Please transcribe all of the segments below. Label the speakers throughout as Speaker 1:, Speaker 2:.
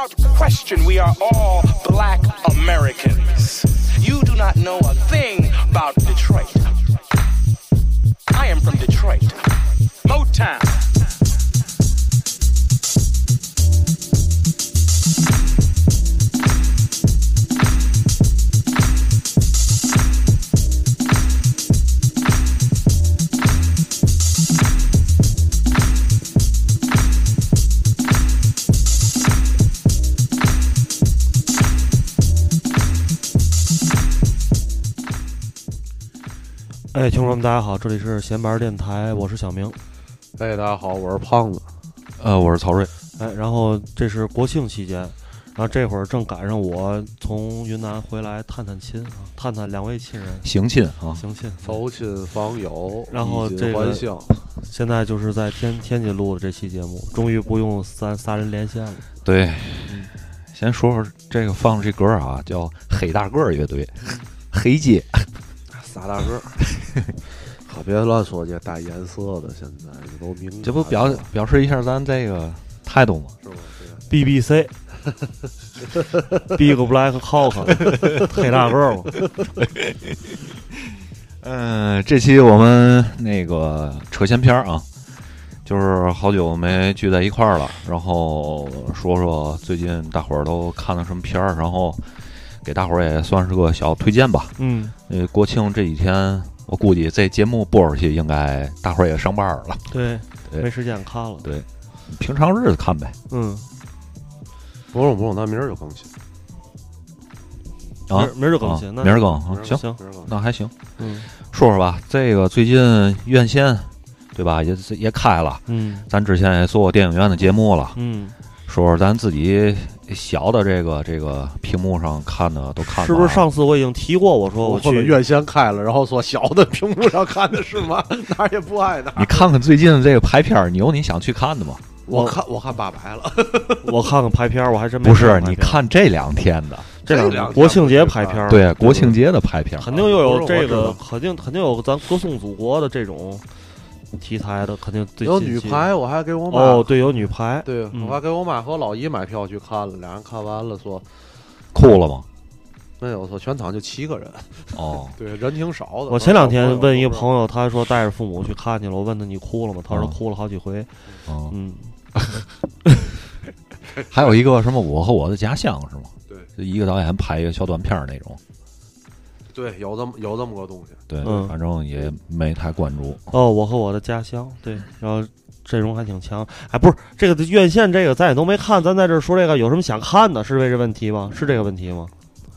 Speaker 1: Without question, we are all black Americans. You do not know a thing about Detroit. I am from Detroit. Motown.
Speaker 2: 哎，听众朋友们，大家好，这里是闲白电台，我是小明。
Speaker 3: 哎，大家好，我是胖子。
Speaker 4: 呃，我是曹睿。
Speaker 2: 哎，然后这是国庆期间，然后这会儿正赶上我从云南回来探探亲啊，探探两位亲人，
Speaker 4: 行亲啊，
Speaker 2: 行亲，
Speaker 3: 走亲访友，
Speaker 2: 然后这个。现在就是在天天津录的这期节目，终于不用三仨人连线了。
Speaker 4: 对，先说说这个放这歌啊，叫黑大个儿乐队，黑街。
Speaker 3: 仨大个儿，可别乱说这带颜色的，现在这都明，
Speaker 4: 这不表表示一下咱这个态度吗？
Speaker 3: 是吧
Speaker 2: ？BBC Big Black Hawk 黑大个儿嘛，
Speaker 4: 嗯，这期我们那个扯闲篇儿啊，就是好久没聚在一块儿了，然后说说最近大伙儿都看了什么片儿，然后给大伙儿也算是个小推荐吧。
Speaker 2: 嗯，
Speaker 4: 呃，国庆这几天，我估计这节目播出去，应该大伙儿也上班儿了。
Speaker 2: 对，
Speaker 4: 对
Speaker 2: 没时间看了。
Speaker 4: 对，平常日子看呗。
Speaker 2: 嗯，
Speaker 3: 不用不用，那明儿就更新。
Speaker 4: 啊，
Speaker 2: 明儿就更新，
Speaker 4: 啊
Speaker 2: 那
Speaker 4: 明儿更啊，行，
Speaker 2: 行，
Speaker 4: 那还行。
Speaker 2: 嗯
Speaker 4: 说说吧，这个最近院线，对吧？也也开了，
Speaker 2: 嗯
Speaker 4: 咱之前也做过电影院的节目了，
Speaker 2: 嗯，
Speaker 4: 说说咱自己小的这个这个屏幕上看的都看了啊
Speaker 2: 是不是上次我已经提过？我说
Speaker 3: 我
Speaker 2: 去
Speaker 3: 们院线开了，然后说小的屏幕上看的是吗？哪儿也不挨哪儿。
Speaker 4: 你看看最近这个排片儿，你有你想去看的吗？
Speaker 3: 我看我看八百了，
Speaker 2: 我看看排片儿，我还真没
Speaker 4: 不是，你看这两天的，
Speaker 2: 这两
Speaker 3: 天
Speaker 2: 国庆节排片儿，
Speaker 4: 对，国庆节的排片儿，
Speaker 2: 肯定又有这个，肯定肯定有咱歌颂祖国的这种题材的，肯定最
Speaker 3: 有女排，我还给我妈。
Speaker 2: 哦，对，有女排，
Speaker 3: 对，
Speaker 2: 嗯。
Speaker 3: 我还给我妈和我老姨买票去看了，俩人看完了说
Speaker 4: 哭了吗？
Speaker 3: 没有，说全场就七个人，
Speaker 4: 哦，
Speaker 3: 对，人挺少的。
Speaker 2: 我前两天问一个，朋友，他说带着父母去看去了，我问他你哭了吗？他说
Speaker 4: 嗯
Speaker 2: 哭了好几回，
Speaker 4: 哦，
Speaker 2: 嗯，
Speaker 4: 还有一个什么我和我的家乡是吗？
Speaker 3: 对，
Speaker 4: 就一个导演拍一个小短片那种，
Speaker 3: 对，有这么有这么个东西。
Speaker 4: 对，
Speaker 2: 嗯
Speaker 4: 反正也没太关注。
Speaker 2: 哦，我和我的家乡，对，然后阵容还挺强，哎，不是这个院线这个咱也都没看，咱在这儿说这个有什么想看的？是为这问题吗？是这个问题吗？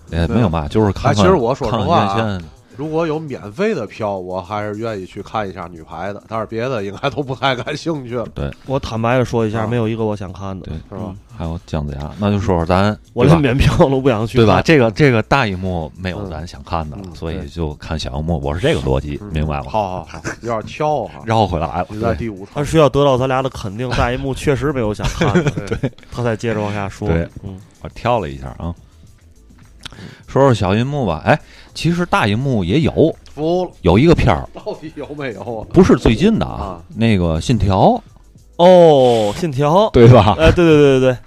Speaker 4: 也没有吧，就是看看。
Speaker 3: 哎其实我说实
Speaker 4: 看看
Speaker 3: 话啊
Speaker 4: 院线，
Speaker 3: 如果有免费的票，我还是愿意去看一下女排的，但是别的应该都不太感兴趣了，
Speaker 2: 我坦白的说一下，
Speaker 3: 啊
Speaker 2: 没有一个我想看的，
Speaker 4: 对
Speaker 3: 是吧？
Speaker 4: 还有姜子牙，那就说说咱，
Speaker 2: 我连免票都不想去，
Speaker 4: 对吧？？这个这个大荧幕没有
Speaker 3: 嗯
Speaker 4: 咱想看的了，
Speaker 3: 嗯
Speaker 4: 所以就看小荧幕。我是这个逻辑，
Speaker 3: 嗯
Speaker 4: 明白了？
Speaker 3: 好好好，有点跳哈。
Speaker 4: 绕回来了，
Speaker 3: 你在第五层，
Speaker 2: 他需要得到咱俩的肯定，大荧幕确实没有想看的，
Speaker 3: 对，
Speaker 2: 他再接着往下说。
Speaker 4: 对
Speaker 2: 嗯，
Speaker 4: 我跳了一下啊。说说小银幕吧，哎，其实大银幕也有，
Speaker 3: 服了，
Speaker 4: 有一个片儿，
Speaker 3: 到底有没有啊？
Speaker 4: 不是最近的
Speaker 3: 啊，
Speaker 4: 那个《信条》，
Speaker 2: 哦，信条，
Speaker 4: 对吧？
Speaker 2: 哎，对对对对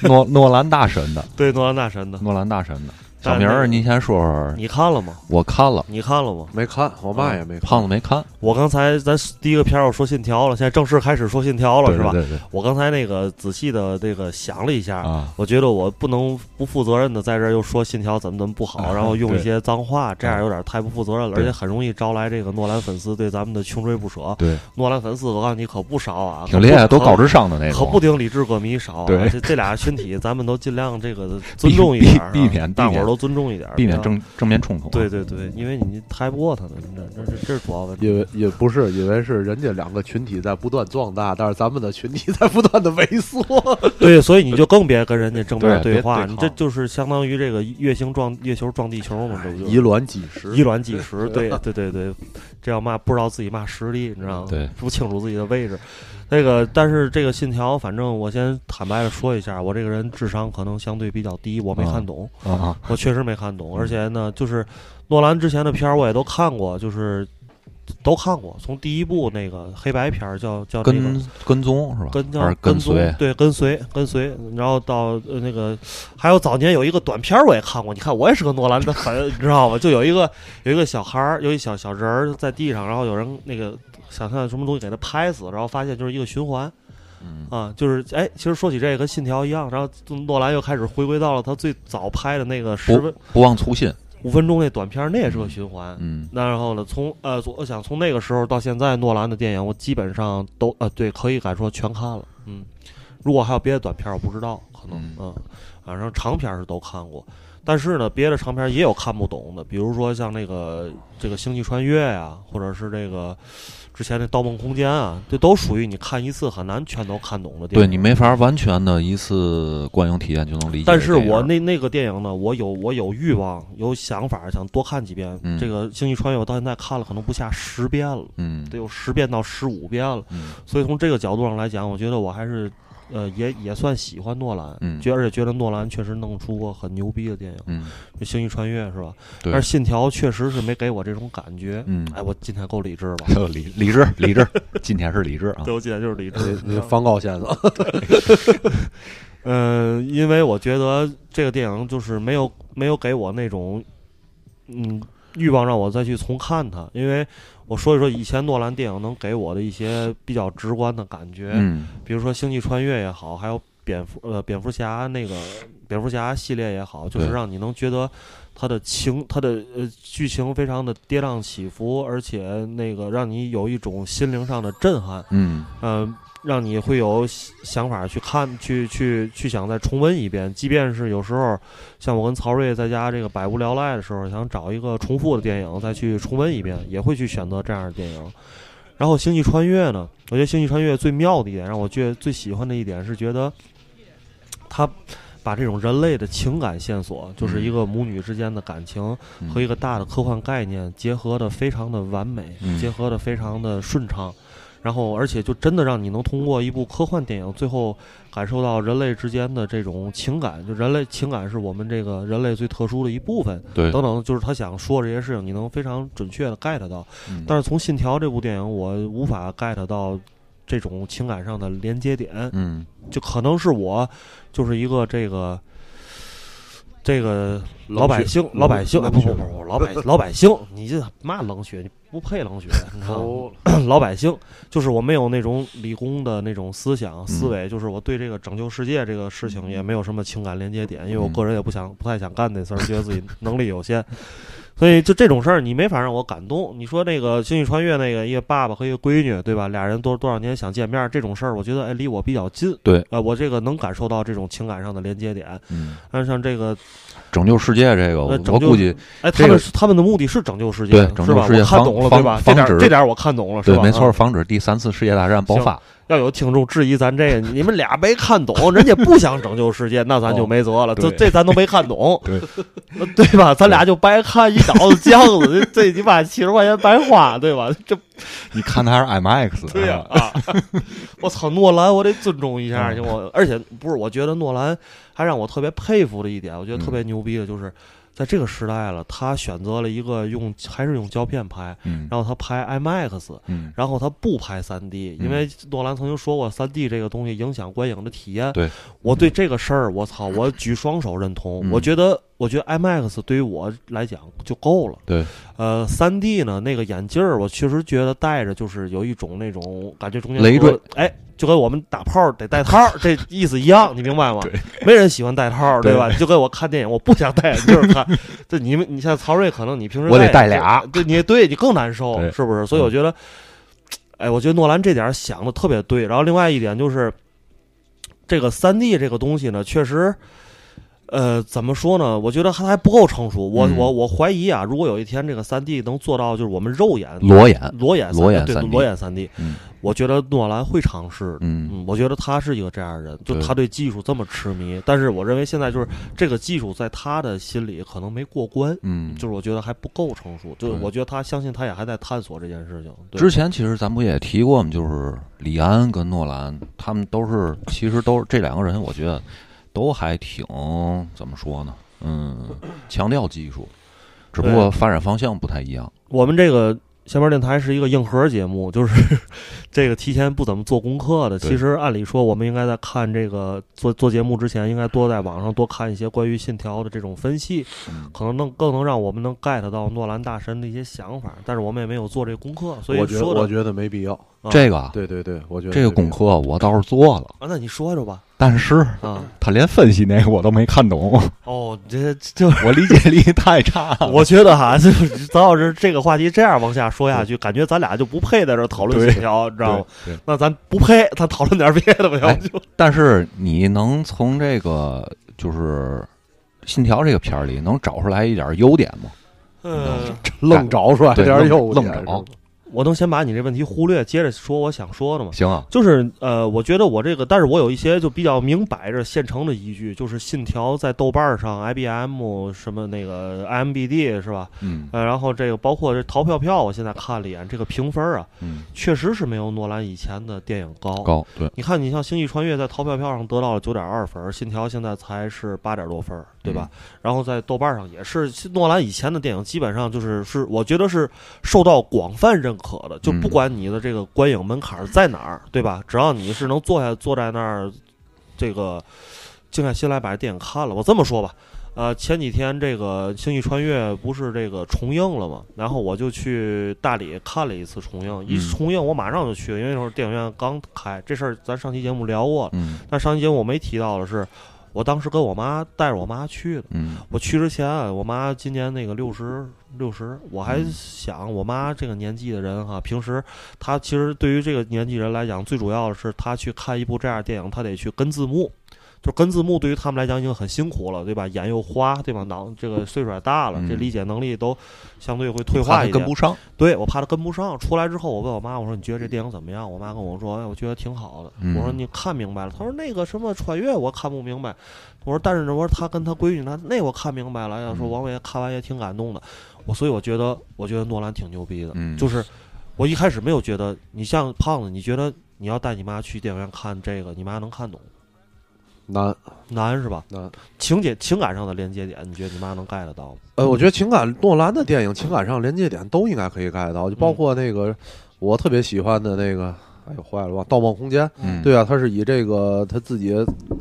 Speaker 2: 对
Speaker 4: 诺诺兰大神的，
Speaker 2: 对，诺兰大神的，
Speaker 4: 诺兰大神的。小明儿，你先说说，
Speaker 2: 你看了吗？
Speaker 4: 我看了，
Speaker 2: 你看了吗？
Speaker 3: 没看，我妈也没看。
Speaker 4: 胖子没看，
Speaker 2: 我刚才咱第一个片儿我说信条了，现在正式开始说信条了，是吧？
Speaker 4: 对对对
Speaker 2: 我刚才那个仔细的这个想了一下，
Speaker 4: 啊，
Speaker 2: 我觉得我不能不负责任的在这儿又说信条怎么怎么不好，
Speaker 4: 啊
Speaker 2: 然后用一些脏话，这样有点太不负责任了，而且很容易招来这个诺兰粉丝对咱们的穷追不舍。
Speaker 4: 对，
Speaker 2: 诺兰粉丝我告诉你可不少啊，
Speaker 4: 挺厉害，都高智商的那种，
Speaker 2: 可不顶理智歌迷少啊。
Speaker 4: 对
Speaker 2: 这这俩群体咱们都尽量这个 尊重一点
Speaker 4: 避免
Speaker 2: 大伙儿都尊重一点儿，
Speaker 4: 避免正正面冲突。
Speaker 2: 对对对，因为你抬不过他们，这这这这是主要问题。
Speaker 3: 因为也不是，因为是人家两个群体在不断壮大，但是咱们的群体在不断的萎缩。
Speaker 2: 对，所以你就更别跟人家正面
Speaker 4: 对
Speaker 2: 话，
Speaker 3: 对
Speaker 2: 你这就是相当于这个月星撞月球撞地球嘛，这不就
Speaker 3: 以卵击石，
Speaker 2: 以卵击石？对对对对，这要骂不知道自己骂实力，你知道吗？
Speaker 4: 对，
Speaker 2: 不清楚自己的位置。那个，但是这个信条，反正我先坦白的说一下，我这个人智商可能相对比较低，我没看懂，
Speaker 4: 啊啊，
Speaker 2: 我确实没看懂，而且呢，就是诺兰之前的片儿我也都看过，就是都看过，从第一部那个黑白片儿叫叫那个
Speaker 4: 跟跟踪是吧？
Speaker 2: 跟叫
Speaker 4: 还是跟随？
Speaker 2: 对，跟随跟随，然后到呃那个，还有早年有一个短片儿我也看过，你看我也是个诺兰的粉，你知道吗？就有一个 有一个小孩儿，有一小小人儿在地上，然后有人那个想看什么东西给他拍死，然后发现就是一个循环
Speaker 4: 嗯
Speaker 2: 啊，就是哎，其实说起这个跟信条一样，然后诺兰又开始回归到了他最早拍的那个十分
Speaker 4: 不忘初心。
Speaker 2: 五分钟那短片儿，那也是个循环。
Speaker 4: 嗯
Speaker 2: 那然后呢？从呃，我想从那个时候到现在，诺兰的电影我基本上都呃，对，可以敢说全看了。嗯，如果还有别的短片，我不知道，可能
Speaker 4: 嗯
Speaker 2: 嗯，反正长片是都看过。但是呢，别的长片也有看不懂的，比如说像那个这个《星际穿越》呀，或者是这个之前的《盗梦空间》啊，这都属于你看一次很难全都看懂的电影。
Speaker 4: 对你没法完全的一次观影体验就能理解
Speaker 2: 但。是我那那个电影呢，我有我有欲望，有想法，想多看几遍。
Speaker 4: 嗯
Speaker 2: 这个《星际穿越》我到现在看了可能不下十遍了，
Speaker 4: 嗯
Speaker 2: 得有十遍到十五遍了。
Speaker 4: 嗯
Speaker 2: 所以从这个角度上来讲，我觉得我还是呃也也算喜欢诺兰，
Speaker 4: 嗯
Speaker 2: 觉而且觉得诺兰确实弄出过很牛逼的电影，
Speaker 4: 嗯
Speaker 2: 就《星际穿越》是吧？
Speaker 4: 对
Speaker 2: 但是《信条》确实是没给我这种感觉。
Speaker 4: 嗯，
Speaker 2: 哎，我今天够理智吧？
Speaker 4: 理理智理智，今天是理智啊。
Speaker 2: 对，我今天就是理智。
Speaker 3: 那方高先生，
Speaker 2: 嗯，因为我觉得这个电影就是没有没有给我那种嗯欲望让我再去重看它，因为我说一说以前诺兰电影能给我的一些比较直观的感觉，
Speaker 4: 嗯。
Speaker 2: 比如说《星际穿越》也好，还有蝙蝠呃蝙蝠侠那个蝙蝠侠系列也好，就是让你能觉得它的情它的呃剧情非常的跌宕起伏，而且那个让你有一种心灵上的震撼。
Speaker 4: 嗯。
Speaker 2: 嗯，让你会有想想法去看，去去去想再重温一遍。即便是有时候，像我跟曹睿在家这个百无聊赖的时候，想找一个重复的电影再去重温一遍，也会去选择这样的电影。然后《星际穿越》呢，我觉得《星际穿越》最妙的一点，让我觉得最喜欢的一点是觉得它把这种人类的情感线索，就是一个母女之间的感情
Speaker 4: 嗯
Speaker 2: 和一个大的科幻概念结合的非常的完美，
Speaker 4: 嗯
Speaker 2: 结合的非常的顺畅。然后，而且就真的让你能通过一部科幻电影，最后感受到人类之间的这种情感。就人类情感是我们这个人类最特殊的一部分，
Speaker 4: 对，
Speaker 2: 等等，就是他想说这些事情，你能非常准确的 get 到。
Speaker 4: 嗯
Speaker 2: 但是从《信条》这部电影，我无法 get 到这种情感上的连接点，
Speaker 4: 嗯
Speaker 2: 就可能是我就是一个这个这个老百姓，老百姓，哎，不不不不，老百老百姓，你这嘛冷血？你不配冷血，你看？
Speaker 3: 哦，
Speaker 2: 老百姓，就是我没有那种理工的那种思
Speaker 3: 嗯
Speaker 2: 想思维，就是我对这个拯救世界这个事情也没有什么情感连接点，因为我
Speaker 4: 嗯
Speaker 2: 个人也不想不太想干那事儿，觉得自己能力有限，所以就这种事儿你没法让我感动。你说那个《星际穿越》那个一个爸爸和一个闺女，对吧？俩人多多少年想见面，这种事儿，我觉得哎离我比较近，
Speaker 4: 对，
Speaker 2: 呃，我这个能感受到这种情感上的连接点。
Speaker 4: 嗯，
Speaker 2: 但是像这个，
Speaker 4: 拯救世界这个，我我估计
Speaker 2: 哎，
Speaker 4: 这个
Speaker 2: 他们他们的目的是拯救世界，
Speaker 4: 对拯
Speaker 2: 是吧？
Speaker 4: 救世界防
Speaker 2: 我看懂了，
Speaker 4: 防
Speaker 2: 对吧？这
Speaker 4: 防止
Speaker 2: 点这点我看懂了，是吧？
Speaker 4: 对没错，
Speaker 2: 嗯
Speaker 4: 防止第三次世界大战爆发。
Speaker 2: 要有听众质疑咱这个，你们俩没看懂，人家不想拯救世界，那咱就没辙了。这这咱都没看懂，
Speaker 4: 对
Speaker 2: 吧？咱俩就白看一脑子浆子，这这鸡巴七十块钱白花，对吧？这
Speaker 4: 你看的还是 IMAX，
Speaker 2: 对呀
Speaker 4: 啊
Speaker 2: 啊！我操，诺兰，我得尊重一下，
Speaker 4: 嗯
Speaker 2: 行我而且不是，我觉得诺兰还让我特别佩服的一点，我觉得特别牛逼的就是。在这个时代了，他选择了一个用还是用胶片拍，
Speaker 4: 嗯
Speaker 2: 然后他拍 IMAX，
Speaker 4: 嗯
Speaker 2: 然后他不拍 3D，
Speaker 4: 嗯
Speaker 2: 因为诺兰曾经说过，3D 这个东西影响观影的体验。
Speaker 4: 对，
Speaker 2: 我对这个事儿，我操，我举双手认同。
Speaker 4: 嗯
Speaker 2: 我觉得，我觉得 IMAX 对于我来讲就够了。
Speaker 4: 对，
Speaker 2: 呃，三 D 呢，那个眼镜儿，我确实觉得戴着就是有一种那种感觉，中间
Speaker 4: 累赘，
Speaker 2: 哎，就跟我们打炮得戴套儿，这意思一样，你明白吗？
Speaker 4: 对，
Speaker 2: 没人喜欢戴套儿，
Speaker 4: 对
Speaker 2: 对吧？就跟我看电影，我不想戴眼镜儿看。这你们，你像曹睿，可能你平时
Speaker 4: 我得
Speaker 2: 戴
Speaker 4: 戴俩
Speaker 2: 对你对你更难受，是不是？所以我觉得，哎，我觉得诺兰这点儿想的特别对。然后另外一点就是，这个三 D 这个东西呢，确实。呃，怎么说呢？我觉得它还不够成熟。我、
Speaker 4: 嗯
Speaker 2: 我我怀疑啊，如果有一天这个三 D 能做到，就是我们肉眼
Speaker 4: 裸眼，
Speaker 2: 裸眼
Speaker 4: 裸眼
Speaker 2: 对
Speaker 4: 3D
Speaker 2: 裸眼三 D，
Speaker 4: 嗯
Speaker 2: 我觉得诺兰会尝试。
Speaker 4: 嗯
Speaker 2: 嗯，我觉得他是一个这样的人，就他对技术这么痴迷。但是我认为现在就是这个技术在他的心里可能没过关，
Speaker 4: 嗯，
Speaker 2: 就是我觉得还不够成熟。就是我觉得他相信他也还在探索这件事情。对
Speaker 4: 之前其实咱不也提过吗？就是李安跟诺兰，他们都是其实都是这两个人，我觉得都还挺怎么说呢？嗯，强调技术，只不过发展方向不太一样。
Speaker 2: 我们这个下面电台是一个硬核节目，就是 这个提前不怎么做功课的。其实按理说，我们应该在看这个做做节目之前，应该多在网上多看一些关于信条的这种分析，
Speaker 4: 嗯
Speaker 2: 可能能更能让我们能 get 到诺兰大神的一些想法。但是我们也没有做这个功课，所以
Speaker 3: 我觉得
Speaker 2: 说
Speaker 3: 我觉得没必要。
Speaker 2: 啊
Speaker 4: 这个
Speaker 3: 对对对，我觉得
Speaker 4: 这个功课我倒是做了，
Speaker 2: 啊，那你说说吧。
Speaker 4: 但是
Speaker 2: 啊，
Speaker 4: 他连分析那个我都没看懂，
Speaker 2: 哦，这这。
Speaker 4: 我理解力太差了。
Speaker 2: 我觉得哈，就是咱要是这个话题这样往下说下去，感觉咱俩就不配在这讨论
Speaker 4: 对
Speaker 2: 信条，你知道吗？那咱不配，咱讨论点别的吧，要
Speaker 4: 哎
Speaker 2: 不就
Speaker 4: 但是你能从这个就是《信条》这个片儿里能找出来一点优点吗？
Speaker 2: 嗯。
Speaker 3: 愣找出来
Speaker 4: 对
Speaker 3: 点优
Speaker 4: 愣找
Speaker 2: 我能先把你这问题忽略，接着说我想说的吗？
Speaker 4: 行啊，
Speaker 2: 就是呃，我觉得我这个，但是我有一些就比较明摆着现成的依据，就是《信条》在豆瓣上、IBM 什么那个 IMBD 是吧？
Speaker 4: 嗯
Speaker 2: 呃，然后这个包括这淘票票，我现在看了一眼，这个评分啊，
Speaker 4: 嗯，
Speaker 2: 确实是没有诺兰以前的电影高。
Speaker 4: 高对，
Speaker 2: 你看，你像《星际穿越》在淘票票上得到了九点二分，《信条》现在才是八点多分，对吧？然后在豆瓣上也是，诺兰以前的电影基本上就是是，我觉得是受到广泛认可的，就不管你的这个观影门槛在哪儿，对吧？只要你是能坐下坐在那儿，这个静下心来把这电影看了。我这么说吧。呃，前几天这个《星际穿越》不是这个重映了吗？然后我就去大理看了一次重映，一
Speaker 4: 嗯
Speaker 2: 重映我马上就去，因为那会儿电影院刚开。这事儿咱上期节目聊过了，
Speaker 4: 嗯
Speaker 2: 但上期节目我没提到的是，我当时跟我妈带着我妈去的。
Speaker 4: 嗯
Speaker 2: 我去之前，我妈今年那个六十六十，我还
Speaker 4: 嗯
Speaker 2: 想我妈这个年纪的人哈，平时她其实对于这个年纪人来讲，最主要的是她去看一部这样的电影，她得去跟字幕。就跟字幕对于他们来讲已经很辛苦了，对吧？眼又花，对吧？脑这个岁数也大了，这
Speaker 4: 嗯
Speaker 2: 理解能力都相对会退化一点。
Speaker 4: 跟不上，
Speaker 2: 对我怕他跟不上。出来之后，我问我妈，我说你觉得这电影怎么样？我妈跟我说，哎，我觉得挺好的。
Speaker 4: 嗯
Speaker 2: 我说你看明白了？她说那个什么穿越我看不明白。我说但是我说他跟他闺女那那我看明白了。要说
Speaker 4: 嗯
Speaker 2: 王伟看完也挺感动的。我所以我觉得我觉得诺兰挺牛逼的，
Speaker 4: 嗯
Speaker 2: 就是我一开始没有觉得你像胖子，你觉得你要带你妈去电影院看这个，你妈能看懂？
Speaker 3: 难
Speaker 2: 难是吧？
Speaker 3: 难。
Speaker 2: 情节情感上的连接点，你觉得你妈能 get 到吗？
Speaker 3: 呃，我觉得情感诺兰的电影情感上连接点都应该可以 get 到，就包括那个我特别喜欢的那个，哎呦坏了吧，《盗梦空间》。
Speaker 4: 嗯
Speaker 3: 对啊，他是以这个他自己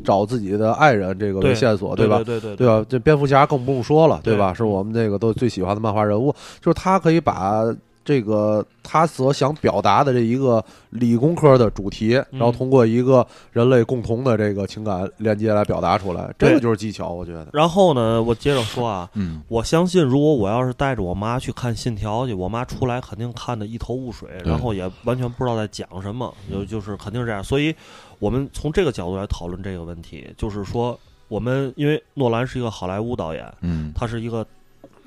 Speaker 3: 找自己的爱人这个为线索，
Speaker 2: 对
Speaker 3: 吧？
Speaker 2: 对对
Speaker 3: 对吧？这蝙蝠侠更不用说了，对吧？
Speaker 2: 对
Speaker 3: 是我们这个都最喜欢的漫画人物，就是他可以把这个他所想表达的这一个理工科的主题，然后通过一个人类共同的这个情感连接来表达出来，这个就是技巧，我觉得。
Speaker 2: 然后呢，我接着说啊，
Speaker 4: 嗯
Speaker 2: 我相信，如果我要是带着我妈去看《信条》去，我妈出来肯定看得一头雾水，然后也完全不知道在讲什么，就就是肯定是这样。所以，我们从这个角度来讨论这个问题，就是说，我们因为诺兰是一个好莱坞导演，
Speaker 4: 嗯
Speaker 2: 他是一个。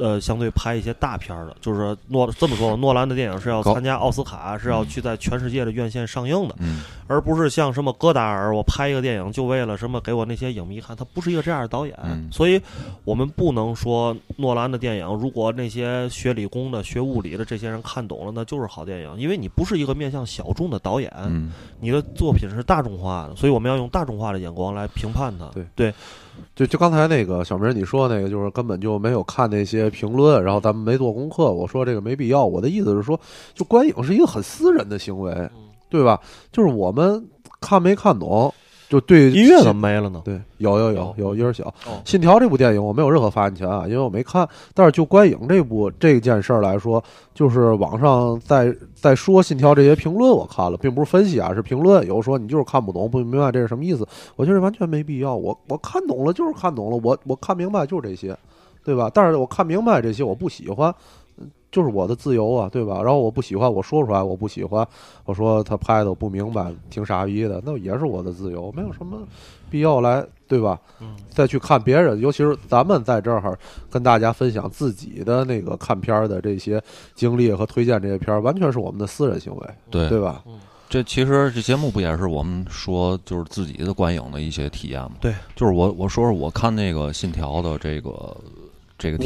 Speaker 2: 呃，相对拍一些大片儿的，就是诺这么说吧，诺兰的电影是要参加奥斯卡，是要去在全世界的院线上映的，
Speaker 4: 嗯。
Speaker 2: 而不是像什么戈达尔，我拍一个电影就为了什么给我那些影迷看，他不是一个这样的导演，
Speaker 4: 嗯。
Speaker 2: 所以我们不能说诺兰的电影，如果那些学理工的、学物理的这些人看懂了，那就是好电影，因为你不是一个面向小众的导演，
Speaker 4: 嗯
Speaker 2: 你的作品是大众化的，所以我们要用大众化的眼光来评判它。
Speaker 3: 对。
Speaker 2: 对，
Speaker 3: 就就刚才那个小明你说那个，就是根本就没有看那些评论，然后咱们没做功课。我说这个没必要。我的意思是说，就观影是一个很私人的行为，对吧？就是我们看没看懂，就对
Speaker 2: 音乐怎么没了呢？
Speaker 3: 对，有有有
Speaker 2: 有
Speaker 3: 有音儿小。
Speaker 2: 哦
Speaker 3: 信条》这部电影我没有任何发言权啊，因为我没看。但是就观影这部这件事儿来说，就是网上在在说《信条》这些评论，我看了，并不是分析啊，是评论。有说你就是看不懂，不明白这是什么意思。我觉得完全没必要。我我看懂了就是看懂了，我我看明白就是这些，对吧？但是我看明白这些我不喜欢，就是我的自由啊，对吧？然后我不喜欢，我说出来我不喜欢，我说他拍的我不明白，挺傻逼的，那也是我的自由，没有什么必要来，对吧？
Speaker 2: 嗯，
Speaker 3: 再去看别人，尤其是咱们在这儿跟大家分享自己的那个看片儿的这些经历和推荐这些片儿，完全是我们的私人行为，
Speaker 4: 对
Speaker 3: 对吧？
Speaker 4: 这其实这节目不也是我们说就是自己的观影的一些体验吗？
Speaker 2: 对，
Speaker 4: 就是我我说说我看那个《信条》的这个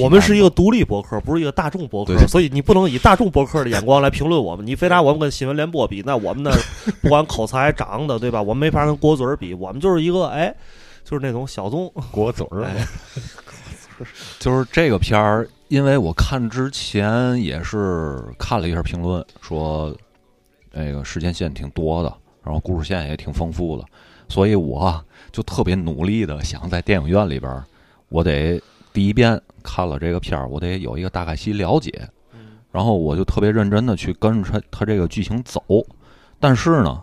Speaker 2: 我们是一个独立博客，不是一个大众博客所以你不能以大众博客的眼光来评论我们。你非拿我们跟新闻联播比，那我们呢，不管口才、长的，对吧？我们没法跟郭嘴儿比，我们就是一个哎，就是那种小众。
Speaker 4: 国嘴
Speaker 2: 哎
Speaker 4: 就是这个片儿，因为我看之前也是看了一下评论，说那个时间线挺多的，然后故事线也挺丰富的，所以我就特别努力的想在电影院里边，我得第一遍看了这个片儿，我得有一个大概其了解，然后我就特别认真的去跟着他他这个剧情走，但是呢，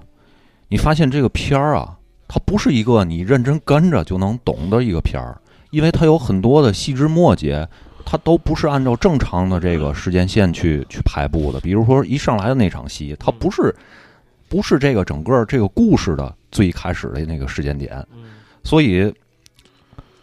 Speaker 4: 你发现这个片儿啊，它不是一个你认真跟着就能懂的一个片儿，因为它有很多的细枝末节，它都不是按照正常的这个时间线去去排布的。比如说一上来的那场戏，它不是不是这个整个这个故事的最开始的那个时间点，所以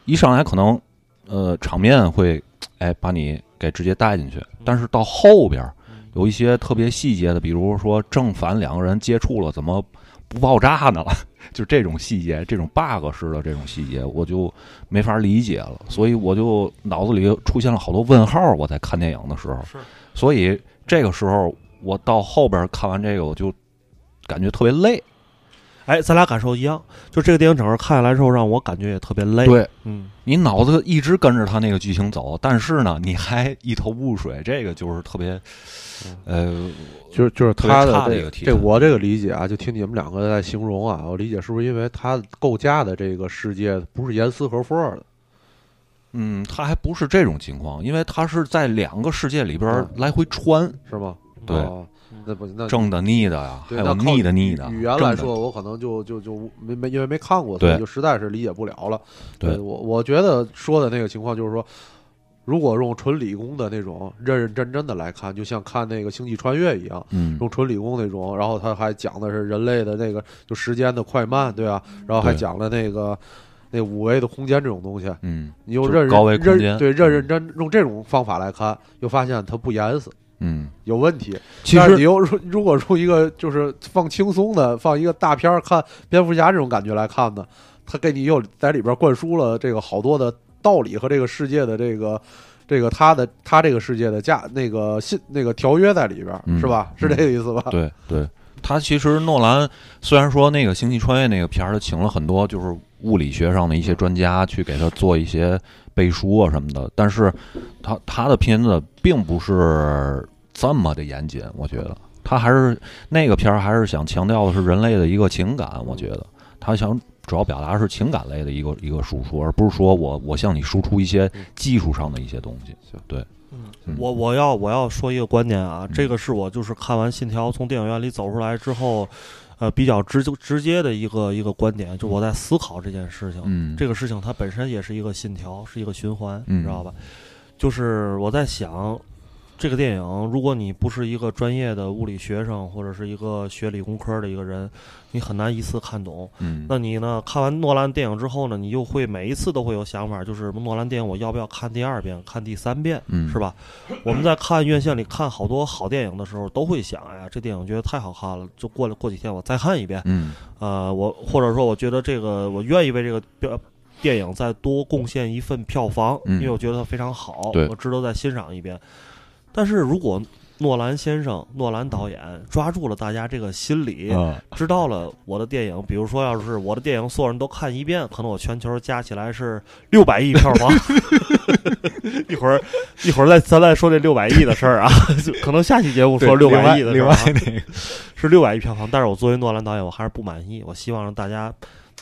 Speaker 4: 一上来可能呃场面会哎把你给直接带进去，但是到后边儿有一些特别细节的，比如说正反两个人接触了，怎么不爆炸呢？就这种细节，这种 bug 式的这种细节，我就没法理解了，所以我就脑子里出现了好多问号。我在看电影的时候，
Speaker 2: 是
Speaker 4: 所以这个时候我到后边看完这个，我就感觉特别累。
Speaker 2: 哎，咱俩感受一样，就这个电影整个看下来之后，让我感觉也特别累。，
Speaker 4: 对
Speaker 2: 嗯，
Speaker 4: 你脑子一直跟着他那个剧情走，但是呢，你还一头雾水，这个就是特别，呃，
Speaker 3: 就是就是他的这
Speaker 4: 个
Speaker 3: 这我这个理解啊，就听你们两个在形容啊，我理解是不是因为他构架的这个世界不是严丝合缝的？
Speaker 4: 嗯，他还不是这种情况，因为他是在两个世界里边
Speaker 3: 嗯
Speaker 4: 来回穿，
Speaker 3: 是吗？
Speaker 4: 对
Speaker 3: 哦那不那
Speaker 4: 正的逆的呀，还
Speaker 3: 对，
Speaker 4: 有
Speaker 3: 那
Speaker 4: 逆的逆的。
Speaker 3: 语言来说，我可能就就就没没因为没看过，所以
Speaker 4: 对
Speaker 3: 就实在是理解不了了。
Speaker 4: 对
Speaker 3: 呃我我觉得说的那个情况就是说，如果用纯理工的那种认认真真的来看，就像看那个《星际穿越》一样，
Speaker 4: 嗯，
Speaker 3: 用纯理工那种，然后他还讲的是人类的那个就时间的快慢，对吧？然后还讲了那个那五维的空间这种东西，
Speaker 4: 嗯
Speaker 3: 你又认认认对认认真用这种方法来看，又发现它不严实，
Speaker 4: 嗯，
Speaker 3: 有问题。
Speaker 4: 其实
Speaker 3: 但是你又如如果用一个就是放轻松的，放一个大片儿看蝙蝠侠这种感觉来看呢，他给你又在里边灌输了这个好多的道理和这个世界的这个这个他的他这个世界的价那个信那个条约在里边是吧？是这个意思吧？
Speaker 4: 对对，他其实诺兰虽然说那个《星际穿越》那个片儿，他请了很多就是物理学上的一些专家去给他做一些背书啊什么的，但是他他的片子并不是这么的严谨，我觉得他还是那个片儿还是想强调的是人类的一个情感，我觉得他想。主要表达是情感类的一个一个输出，而不是说我我向你输出一些技术上的一些东西。对，嗯
Speaker 2: 我我要我要说一个观点啊，
Speaker 4: 嗯
Speaker 2: 这个是我就是看完《信条》从电影院里走出来之后，呃，比较直直接的一个一个观点，就我在思考这件事情。
Speaker 4: 嗯，
Speaker 2: 这个事情它本身也是一个信条，是一个循环，
Speaker 4: 嗯
Speaker 2: 你知道吧？就是我在想，这个电影，如果你不是一个专业的物理学生，或者是一个学理工科的一个人，你很难一次看懂。
Speaker 4: 嗯，
Speaker 2: 那你呢？看完诺兰电影之后呢，你又会每一次都会有想法，就是诺兰电影我要不要看第二遍、看第三遍，
Speaker 4: 嗯
Speaker 2: 是吧？我们在看院线里看好多好电影的时候，都会想，哎呀，这电影觉得太好看了，就过了过几天我再看一遍。
Speaker 4: 嗯
Speaker 2: 呃，我或者说我觉得这个我愿意为这个标电影再多贡献一份票房，
Speaker 4: 嗯
Speaker 2: 因为我觉得它非常好，我值得再欣赏一遍。但是如果诺兰先生、诺兰导演抓住了大家这个心理，
Speaker 4: 啊
Speaker 2: 知道了我的电影，比如说要是我的电影所有人都看一遍，可能我全球加起来是六百亿票房。一会儿一会儿再咱再说这六百亿的事儿啊，就可能下期节目说六百亿的事
Speaker 4: 另外
Speaker 2: 儿啊。
Speaker 4: 那个，
Speaker 2: 是六百亿票房，但是我作为诺兰导演，我还是不满意。我希望让大家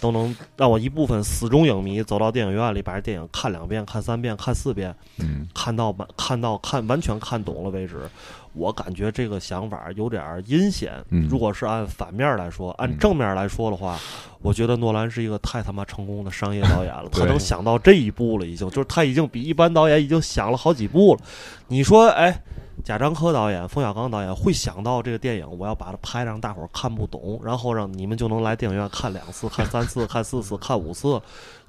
Speaker 2: 都能让我一部分死忠影迷走到电影院里，把这电影看两遍、看三遍、看四遍，
Speaker 4: 嗯
Speaker 2: 看到完、看到看完全看懂了为止。我感觉这个想法有点阴险。
Speaker 4: 嗯
Speaker 2: 如果是按反面来说，按正面来说的话，我觉得诺兰是一个太他妈成功的商业导演了。他能想到这一步了，已经就是他已经比一般导演已经想了好几步了。你说，哎，贾樟柯导演、冯小刚导演会想到这个电影，我要把它拍让大伙儿看不懂，然后让你们就能来电影院看两次、看三次、看四次、看五次。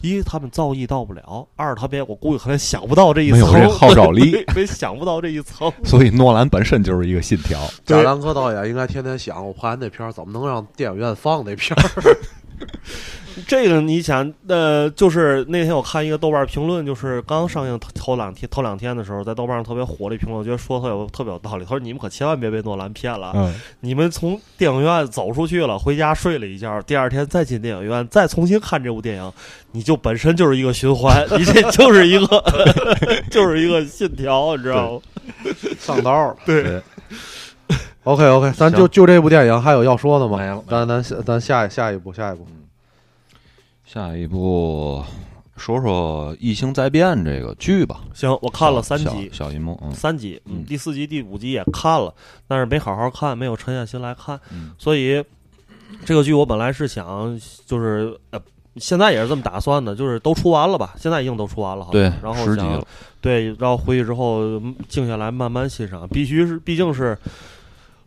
Speaker 2: 一，他们造诣到不了；二，他们我估计可能想不到这一层，
Speaker 4: 没有这号召力
Speaker 2: 对对想不到这一层。
Speaker 4: 所以诺兰本身就是一个信条。
Speaker 3: 贾樟柯导演应该天天想，我拍完那片儿怎么能让电影院放那片儿？
Speaker 2: 这个你想，呃，就是那天我看一个豆瓣评论，就是刚上映头头两天头两天的时候，在豆瓣上特别火的一评论，我觉得说的特有特别有道理。他说：“你们可千万别被诺兰骗了，
Speaker 5: 嗯，
Speaker 2: 你们从电影院走出去了，回家睡了一觉，第二天再进电影院，再重新看这部电影，你就本身就是一个循环，你这就是一个 就是一个信条，你知道吗？
Speaker 3: 上道了。
Speaker 2: 对
Speaker 3: OK OK，咱就就这部电影还有要说的吗？
Speaker 4: 没了
Speaker 3: 咱咱下咱下下一步下一步。
Speaker 4: 下一步说说《异星灾变》这个剧吧，
Speaker 2: 行，我看了三集，
Speaker 4: 小小银幕，嗯
Speaker 2: 三集，
Speaker 4: 嗯
Speaker 2: 第四集、第五集也看了，但是没好好看，没有沉下心来看，
Speaker 4: 嗯
Speaker 2: 所以这个剧我本来是想就是呃。现在也是这么打算的，就是都出完了吧？现在已经都出完了，好像。
Speaker 4: 对
Speaker 2: 然后想
Speaker 4: 十集了
Speaker 2: 对，然后回去之后嗯静下来慢慢欣赏，必须是，毕竟是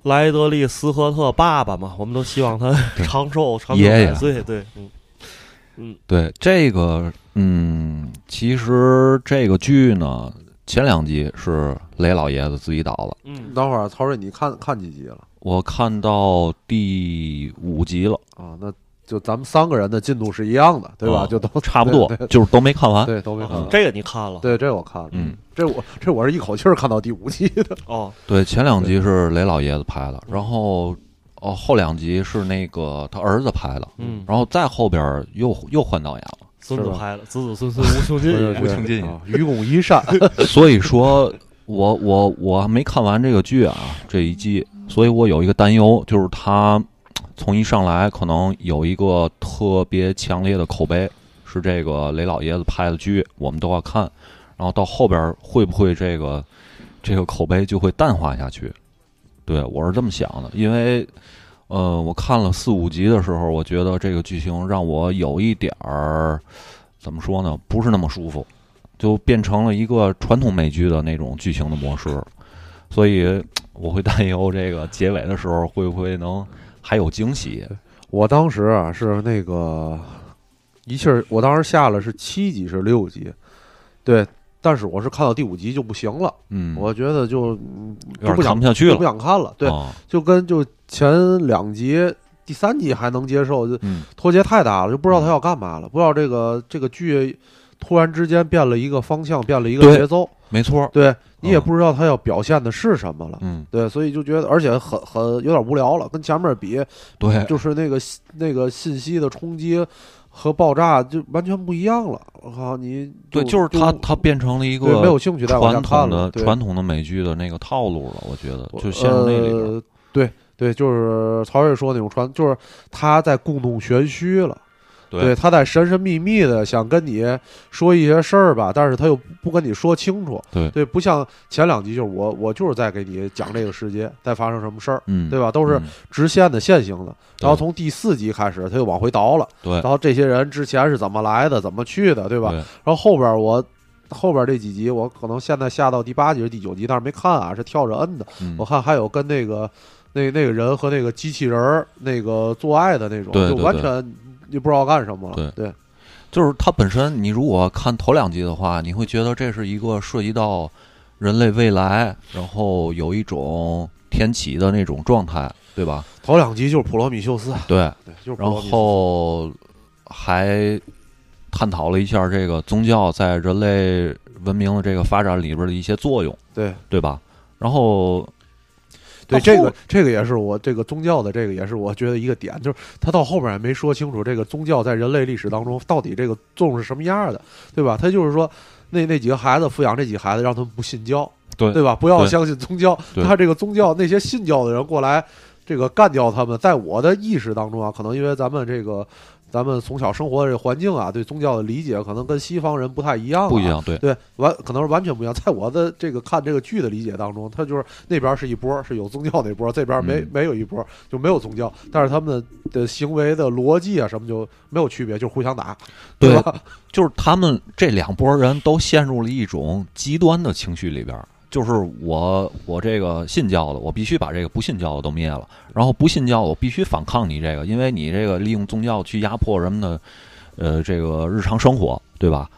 Speaker 2: 莱德利·斯科特爸爸嘛，我们都希望他长寿长寿
Speaker 4: 爷爷。
Speaker 2: 百岁。对，嗯，
Speaker 4: 对这个，嗯，其实这个剧呢，前两集是雷老爷子自己导的，
Speaker 2: 嗯，
Speaker 3: 等会儿曹睿，你看看几集了？
Speaker 4: 我看到第五集了，
Speaker 3: 啊？那就咱们三个人的进度是一样的，对吧？
Speaker 4: 啊
Speaker 3: 就都
Speaker 4: 差不多
Speaker 3: 对，
Speaker 4: 就是都没看完。
Speaker 3: 对都没看完。
Speaker 2: 这个你看了？
Speaker 3: 对，这我看了。
Speaker 4: 嗯，
Speaker 3: 这我这我是一口气儿看到第五集的。
Speaker 2: 哦，
Speaker 4: 对，前两集是雷老爷子拍的，然后哦后两集是那个他儿子拍的，
Speaker 2: 嗯，
Speaker 4: 然后再后边又又换导演了。
Speaker 2: 孙子拍了，子子孙孙无穷尽
Speaker 3: 对
Speaker 2: 也。
Speaker 3: 对
Speaker 4: 情尽
Speaker 3: 啊，愚公移山。
Speaker 4: 所以说我我我还没看完这个剧啊这一季，所以我有一个担忧，就是他从一上来可能有一个特别强烈的口碑，是这个雷老爷子拍的剧，我们都要看，然后到后边会不会这个这个口碑就会淡化下去？对我是这么想的，因为。呃，我看了四五集的时候，我觉得这个剧情让我有一点儿怎么说呢，不是那么舒服。就变成了一个传统美剧的那种剧情的模式，所以我会担忧这个结尾的时候会不会能还有惊喜。
Speaker 3: 我当时啊是那个一气儿，我当时下了是七集是六集，对，但是我是看到第五集就不行了，
Speaker 4: 嗯，
Speaker 3: 我觉得就嗯
Speaker 4: 有点
Speaker 3: 就不想
Speaker 4: 看不下去了。
Speaker 3: 不。想看了，对，
Speaker 4: 哦。
Speaker 3: 就跟就前两集。第三集还能接受，就
Speaker 4: 嗯，
Speaker 3: 脱节太大了，就不知道他要干嘛了，不知道这个这个剧突然之间变了一个方向，变了一个节奏，
Speaker 4: 没错。
Speaker 3: 对你也
Speaker 4: 嗯
Speaker 3: 不知道他要表现的是什么了，
Speaker 4: 嗯，
Speaker 3: 对，所以就觉得，而且很很有点无聊了，跟前面比，
Speaker 4: 对，
Speaker 3: 就是那个那个信息的冲击和爆炸就完全不一样了。我靠，你
Speaker 4: 对，就是它，它变成了一
Speaker 3: 对
Speaker 4: 个
Speaker 3: 没有兴趣再往下
Speaker 4: 传
Speaker 3: 看了，
Speaker 4: 统的传统的美剧的那个套路了。我觉得就陷入那里边。
Speaker 3: 呃对对，就是曹睿说那种传，就是他在故弄玄虚了。对，他在神神秘秘的想跟你说一些事儿吧，但是他又不跟你说清楚。
Speaker 4: 对
Speaker 3: 对，不像前两集，就是我我就是在给你讲这个世界在发生什么事儿，
Speaker 4: 嗯，
Speaker 3: 对吧？都是
Speaker 4: 嗯
Speaker 3: 直线的线性的。
Speaker 4: 对
Speaker 3: 然后从第四集开始，他又往回倒了。
Speaker 4: 对
Speaker 3: 然后这些人之前是怎么来的，怎么去的，对吧？
Speaker 4: 对
Speaker 3: 然后后边我后边这几集，我可能现在下到第八集、第九集，但是没看啊，是跳着摁的。
Speaker 4: 嗯
Speaker 3: 我看还有跟那个那那个人和那个机器人儿那个做爱的那种，就
Speaker 4: 对对对
Speaker 3: 完全你不知道干什么了。
Speaker 4: 对
Speaker 3: 对
Speaker 4: 就是它本身，你如果看头两集的话，你会觉得这是一个涉及到人类未来，然后有一种天启的那种状态，对吧？
Speaker 3: 头两集就是普罗米修斯，
Speaker 4: 对，
Speaker 3: 对，就是
Speaker 4: 然后还探讨了一下这个宗教在人类文明的这个发展里边的一些作用，
Speaker 3: 对
Speaker 4: 对吧？然后
Speaker 3: 对这个这个也是我这个宗教的这个也是我觉得一个点，就是他到后边也没说清楚这个宗教在人类历史当中到底这个作用是什么样的，对吧？他就是说那那几个孩子抚养这几个孩子，让他们不信教，
Speaker 4: 对
Speaker 3: 对吧？不要相信宗教，他这个宗教那些信教的人过来。这个干掉他们，在我的意识当中啊，可能因为咱们这个，咱们从小生活的这个环境啊，对宗教的理解可能跟西方人不太一样、啊，
Speaker 4: 不一样，对
Speaker 3: 对，完可能是完全不一样。在我的这个看这个剧的理解当中，他就是那边是一波是有宗教那波，这边没、
Speaker 4: 嗯
Speaker 3: 没有一波就没有宗教，但是他们的的行为的逻辑啊什么就没有区别，就是互相打，
Speaker 4: 对
Speaker 3: 吧？
Speaker 4: 就是他们这两拨人都陷入了一种极端的情绪里边儿。就是我，我这个信教的，我必须把这个不信教的都灭了，然后不信教，我必须反抗你这个，因为你这个利用宗教去压迫人们的，呃，这个日常生活，对吧？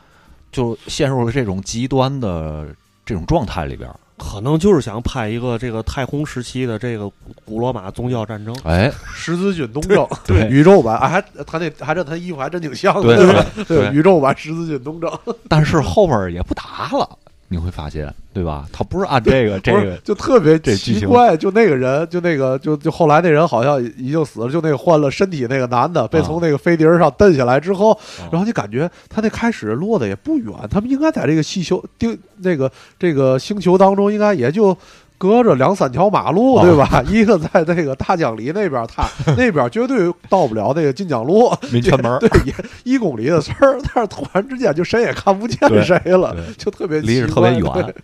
Speaker 4: 就陷入了这种极端的这种状态里边儿。
Speaker 2: 可能就是想拍一个这个太空时期的这个古罗马宗教战争。
Speaker 4: 哎，
Speaker 3: 十字军东征，
Speaker 4: 对
Speaker 3: 宇宙版，啊还他那还这他衣服还真挺像的，
Speaker 4: 对
Speaker 3: 对吧
Speaker 4: 对对
Speaker 3: 宇宙版十字军东征，
Speaker 4: 但是后面也不打了，你会发现，对吧？他不是按这个这个，
Speaker 3: 就特别
Speaker 4: 这
Speaker 3: 奇怪，就那个人，就那个，就就后来那人好像已经死了，就那个换了身体那个男的，被
Speaker 4: 啊
Speaker 3: 从那个飞碟上蹬下来之后，
Speaker 4: 啊
Speaker 3: 然后你感觉他那开始落的也不远，他们应该在这个气球定那个这个星球当中，应该也就。隔着两三条马路，
Speaker 4: 啊
Speaker 3: 对吧？一个在那个大江里那边，他 那边绝对到不了那个晋江路，
Speaker 4: 民权门
Speaker 3: 对，也一公里的事儿，但是突然之间就谁也看不见谁了，就特别
Speaker 4: 离着特别远
Speaker 3: 对。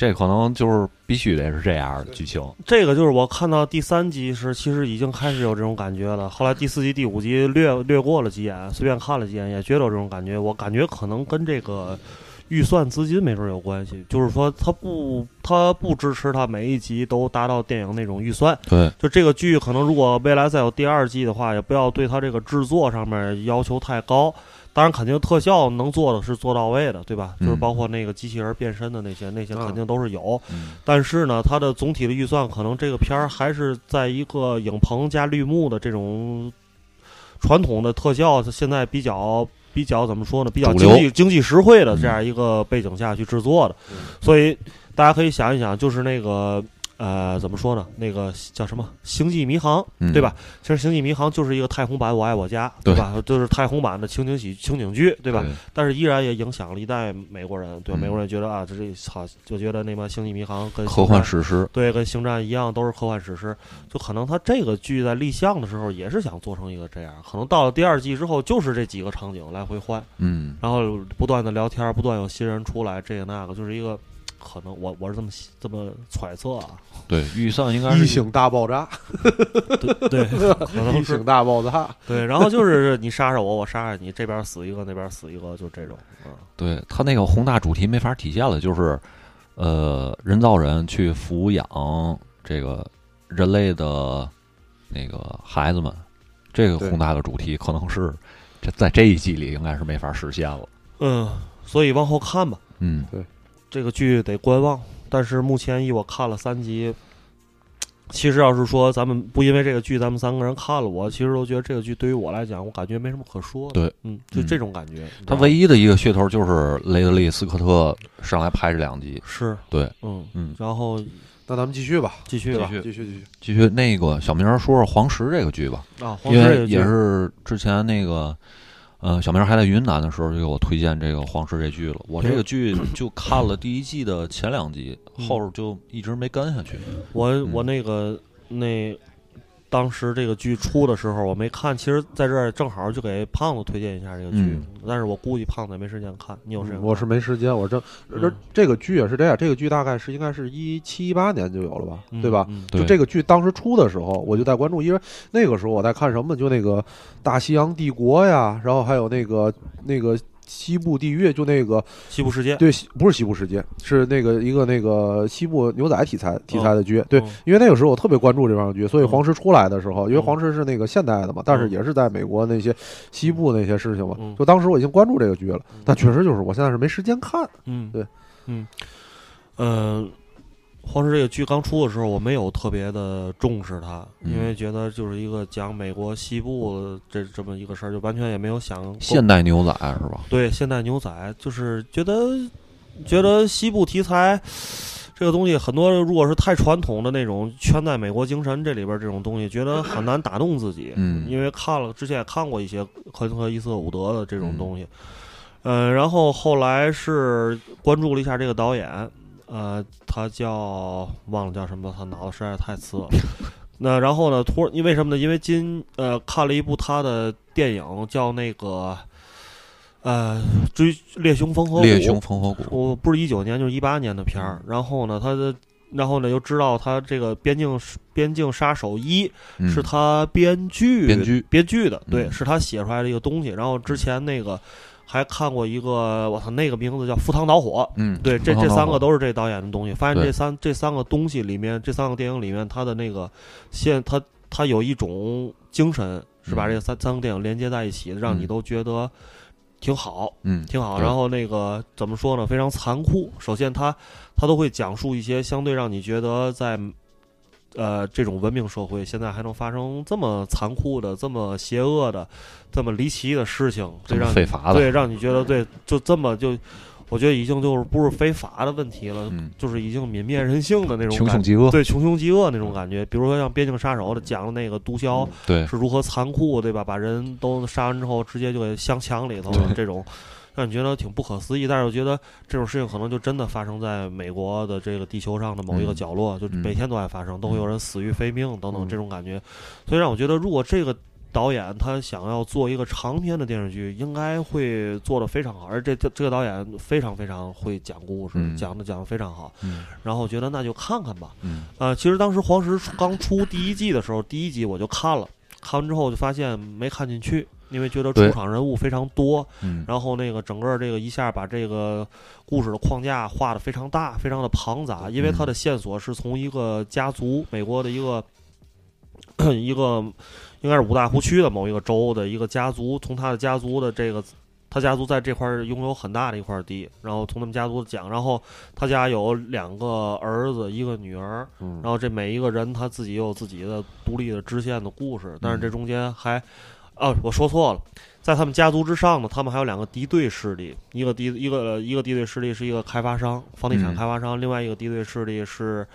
Speaker 4: 这可能就是必须得是这样的剧情。
Speaker 2: 这个就是我看到第三集时，其实已经开始有这种感觉了。后来第四集、第五集略略过了几眼，随便看了几眼，也觉得有这种感觉。我感觉可能跟这个预算资金没准有关系，就是说他不他不支持他每一集都达到电影那种预算。
Speaker 4: 对，
Speaker 2: 就这个剧，可能如果未来再有第二季的话，也不要对它这个制作上面要求太高。当然，肯定特效能做的是做到位的，对吧？
Speaker 4: 嗯
Speaker 2: 就是包括那个机器人变身的那些，那些肯定都是有。
Speaker 4: 嗯
Speaker 2: 但是呢，它的总体的预算可能这个片儿还是在一个影棚加绿幕的这种传统的特效，现在比较比较怎么说呢？比较经济经济实惠的
Speaker 4: 嗯
Speaker 2: 这样一个背景下去制作的，
Speaker 3: 嗯
Speaker 2: 所以大家可以想一想，就是那个。呃，怎么说呢？那个叫什么《星际迷航》，
Speaker 4: 嗯
Speaker 2: 对吧？其实《星际迷航》就是一个太空版《我爱我家》，
Speaker 4: 对
Speaker 2: 吧？就是太空版的情景喜情景剧，对吧？
Speaker 4: 对
Speaker 2: 但是依然也影响了一代美国人，对美国人觉得啊，这这操，就觉得那么《星际迷航》跟
Speaker 4: 科幻史诗，
Speaker 2: 对，跟星战一样，都是科幻史诗。就可能他这个剧在立项的时候，也是想做成一个这样。可能到了第二季之后，就是这几个场景来回换，
Speaker 4: 嗯，
Speaker 2: 然后不断的聊天，不断有新人出来，这个那个，就是一个可能我我是这么这么揣测啊。
Speaker 4: 对，预算应该是
Speaker 3: 异星大爆炸，
Speaker 2: 对对，可能是
Speaker 3: 大爆炸，
Speaker 2: 对。然后就是你杀杀我，我杀杀你，这边死一个，那边死一个，就这种。嗯，
Speaker 4: 对他那个宏大主题没法体现了，就是呃，人造人去抚养这个人类的那个孩子们，这个
Speaker 3: 对
Speaker 4: 宏大的主题可能是这在这一季里应该是没法实现了。
Speaker 2: 嗯，所以往后看吧。
Speaker 4: 嗯，
Speaker 2: 这个剧得观望，但是目前以我看了三集，其实要是说咱们不因为这个剧咱们三个人看了，我其实都觉得这个剧对于我来讲，我感觉没什么可说的。
Speaker 4: 对，
Speaker 2: 嗯，就
Speaker 4: 嗯
Speaker 2: 这种感觉。
Speaker 4: 他唯一的一个噱头就是雷德利·斯科特上来拍这两集。
Speaker 2: 是
Speaker 4: 对，
Speaker 2: 嗯
Speaker 4: 嗯，
Speaker 2: 然后
Speaker 3: 那咱们继续吧，
Speaker 2: 继续吧
Speaker 4: 继续
Speaker 3: 继续继续。
Speaker 4: 继续那个小明儿说说黄石这个剧吧，
Speaker 2: 啊，黄
Speaker 4: 因为也
Speaker 2: 石这个剧
Speaker 4: 是之前那个，呃，小明还在云南的时候就给我推荐这个黄石这剧了。我这个剧就看了第一季的前两集，
Speaker 2: 嗯
Speaker 4: 后就一直没跟下去。
Speaker 2: 我
Speaker 4: 嗯
Speaker 2: 我那个那当时这个剧出的时候我没看，其实在这儿正好就给胖子推荐一下这个剧，
Speaker 4: 嗯
Speaker 2: 但是我估计胖子也没时间看，你有时间看？
Speaker 3: 我是没时间，我这这
Speaker 2: 嗯
Speaker 3: 这个剧也是这样，这个剧大概是应该是一七一八年就有了吧，
Speaker 2: 嗯
Speaker 3: 对吧？
Speaker 2: 嗯
Speaker 3: 就这个剧当时出的时候，我就在关注，因为那个时候我在看什么，就那个大西洋帝国呀，然后还有那个那个西部地狱，就那个
Speaker 2: 西部世界，
Speaker 3: 对，不是西部世界，是那个一个那个西部牛仔题材题材的剧。对
Speaker 2: 嗯，
Speaker 3: 因为那个时候我特别关注这帮剧，所以
Speaker 2: 嗯
Speaker 3: 黄石出来的时候，因为
Speaker 2: 嗯
Speaker 3: 黄石是那个现代的嘛，但是
Speaker 2: 嗯
Speaker 3: 也是在美国那些西部那些事情嘛
Speaker 2: 嗯，
Speaker 3: 就当时我已经关注这个剧了
Speaker 2: 嗯，
Speaker 3: 但确实就是我现在是没时间看。
Speaker 2: 嗯，
Speaker 3: 对，
Speaker 2: 嗯，呃，黄石这个剧刚出的时候，我没有特别的重视它，
Speaker 4: 嗯
Speaker 2: 因为觉得就是一个讲美国西部这这么一个事儿，就完全也没有想
Speaker 4: 现代牛仔是吧？
Speaker 2: 对现代牛仔，就是觉得觉得西部题材。这个东西很多，如果是太传统的那种圈在美国精神这里边这种东西，觉得很难打动自己。
Speaker 4: 嗯
Speaker 2: 因为看了之前也看过一些科林和伊瑟伍德的这种东西，嗯，然后后来是关注了一下这个导演，呃，他叫忘了叫什么，他脑子实在是太次了。那然后呢，突然因为什么呢？因为今呃看了一部他的电影，叫那个呃追猎熊风和
Speaker 4: 猎熊烽火谷，
Speaker 2: 我不是一九年就是一八年的片儿。然后呢，他的然后呢又知道他这个边境边境杀手一
Speaker 4: 嗯
Speaker 2: 是他编剧
Speaker 4: 编剧
Speaker 2: 编剧的，对，
Speaker 4: 嗯
Speaker 2: 是他写出来的一个东西。然后之前那个还看过一个，我操，那个名字叫《赴汤蹈火》。
Speaker 4: 嗯，
Speaker 2: 对，这这三个都是这导演的东西。发现这三这三个东西里面，这三个电影里面，他的那个现他他有一种精神，是把
Speaker 4: 嗯
Speaker 2: 这三三个电影连接在一起，让你
Speaker 4: 嗯
Speaker 2: 都觉得挺好，
Speaker 4: 嗯，
Speaker 2: 挺好。然后那个怎么说呢？非常残酷。首先他，他都会讲述一些相对让你觉得在呃这种文明社会，现在还能发生这么残酷的、这么邪恶的、这么离奇的事情，
Speaker 4: 这
Speaker 2: 让你
Speaker 4: 非法的，
Speaker 2: 对让你觉得对，就这么就，我觉得已经就是不是非法的问题了，
Speaker 4: 嗯，
Speaker 2: 就是已经泯灭人性的那种感觉。
Speaker 4: 穷凶极恶，
Speaker 2: 对穷凶极恶那种感觉，比如说像《边境杀手》的讲的那个毒枭，
Speaker 4: 对，
Speaker 2: 是如何残酷，对吧？把人都杀完之后，直接就给镶墙里头了，这种让你觉得挺不可思议。但是我觉得这种事情可能就真的发生在美国的这个地球上的某一个
Speaker 4: 嗯
Speaker 2: 角落，就
Speaker 4: 嗯
Speaker 2: 每天都在发生，都会有人死于非命等等
Speaker 3: 嗯
Speaker 2: 这种感觉。所以让我觉得，如果这个导演他想要做一个长篇的电视剧，应该会做得非常好。而这这这个导演非常非常会讲故事，
Speaker 4: 嗯
Speaker 2: 讲的讲的非常好。
Speaker 4: 嗯
Speaker 2: 然后我觉得那就看看吧。
Speaker 4: 嗯
Speaker 2: 呃，其实当时黄石出刚出第一季的时候，第一集我就看了，看完之后就发现没看进去，因为觉得出场人物非常多，
Speaker 4: 嗯，
Speaker 2: 然后那个整个这个一下把这个故事的框架画的非常大，非常的庞杂，因为它的线索是从一个家族，美国的一个一个应该是五大湖区的某一个州的一个家族，从他的家族的这个。他家族在这块拥有很大的一块地，然后从他们家族讲，然后他家有两个儿子，一个女儿，
Speaker 3: 嗯
Speaker 2: 然后这每一个人他自己有自己的独立的支线的故事，但是这中间还，哦，我说错了，在他们家族之上呢，他们还有两个敌对势力，一个敌一个一个敌对势力是一个开发商，房地产
Speaker 4: 嗯
Speaker 2: 开发商，另外一个敌对势力是，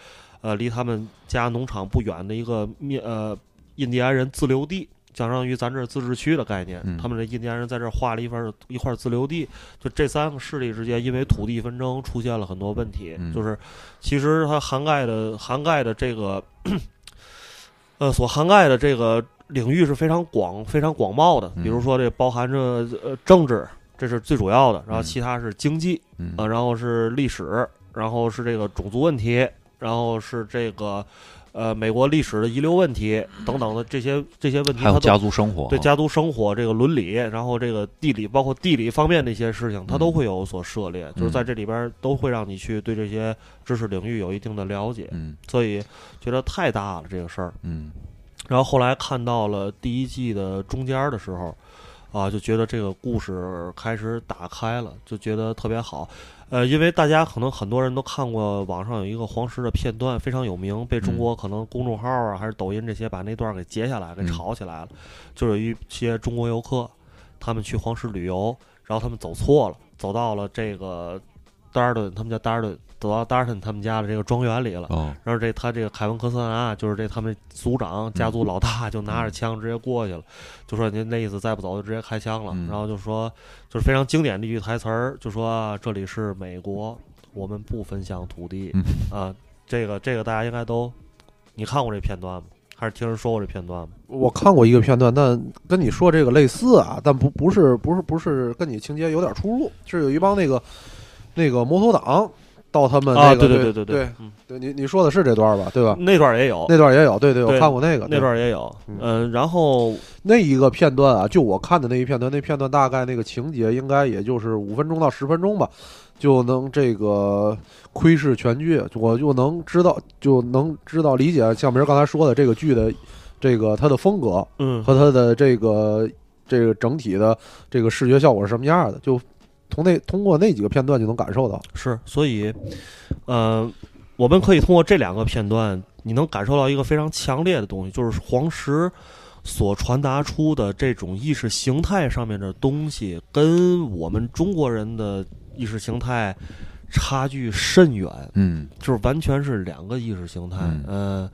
Speaker 2: 呃，离他们家农场不远的一个面呃印第安人自留地。相当于咱这儿自治区的概念，
Speaker 4: 嗯
Speaker 2: 他们这印第安人在这儿划了一份一块自留地，就这三个势力之间因为土地纷争出现了很多问题，
Speaker 4: 嗯
Speaker 2: 就是其实它涵盖的涵盖的这个，呃，所涵盖的这个领域是非常广、非常广袤的。
Speaker 4: 嗯。
Speaker 2: 比如说，这包含着呃政治，这是最主要的，然后
Speaker 4: 嗯
Speaker 2: 其他是经济，
Speaker 4: 嗯。
Speaker 2: 呃，然后是历史，然后是这个种族问题，然后是这个呃美国历史的遗留问题等等的这些这些问题，
Speaker 4: 还有家族生活，
Speaker 2: 对家族生活这个伦理，然后这个地理，包括地理方面的一些事情，它
Speaker 4: 嗯
Speaker 2: 都会有所涉猎，就是在这里边都会让你去对这些知识领域有一定的了解，
Speaker 4: 嗯。
Speaker 2: 所以觉得太大了这个事儿。
Speaker 4: 嗯
Speaker 2: 然后后来看到了第一季的中间的时候，啊，就觉得这个故事开始打开了，就觉得特别好。呃，因为大家可能很多人都看过网上有一个黄石的片段，非常有名，被中国可能公众号啊还是抖音这些把那段给截下来，给
Speaker 4: 嗯
Speaker 2: 炒起来了。就有一些中国游客，他们去黄石旅游，然后他们走错了，走到了这个达尔顿，他们叫达尔顿，走到达尔顿他们家的这个庄园里了。
Speaker 4: 哦
Speaker 2: 然后这他这个凯文科斯纳啊，就是这他们族长家族老大，就拿着枪直接过去了，就说您那意思再不走就直接开枪了。
Speaker 4: 嗯
Speaker 2: 然后就说就是非常经典的一句台词儿，就说啊这里是美国，我们不分享土地
Speaker 4: 嗯
Speaker 2: 啊。这个这个大家应该都你看过这片段吗？还是听人说过这片段吗？
Speaker 3: 我看过一个片段，但跟你说这个类似啊，但不不是不是不是跟你情节有点出入，是有一帮那个那个摩托党到他们
Speaker 2: 啊，
Speaker 3: 那个
Speaker 2: 对对
Speaker 3: 对
Speaker 2: 对，嗯，
Speaker 3: 对你你说的是这段吧？对吧？
Speaker 2: 那段也有，
Speaker 3: 那段也有，对对，我看过那个
Speaker 2: 那段也有，
Speaker 3: 嗯
Speaker 2: 嗯，然后
Speaker 3: 那一个片段啊，就我看的那一片段，那片段大概那个情节应该也就是五分钟到十分钟吧，就能这个窥视全剧，我就能知道就能知道理解像明儿刚才说的这个剧的这个它的风格
Speaker 2: 嗯
Speaker 3: 和它的这个这个整体的这个视觉效果是什么样的，就从那通过那几个片段就能感受到。
Speaker 2: 是，所以，呃，我们可以通过这两个片段，你能感受到一个非常强烈的东西，就是黄石所传达出的这种意识形态上面的东西，跟我们中国人的意识形态差距甚远，
Speaker 4: 嗯
Speaker 2: 就是完全是两个意识形态。
Speaker 4: 嗯
Speaker 2: 呃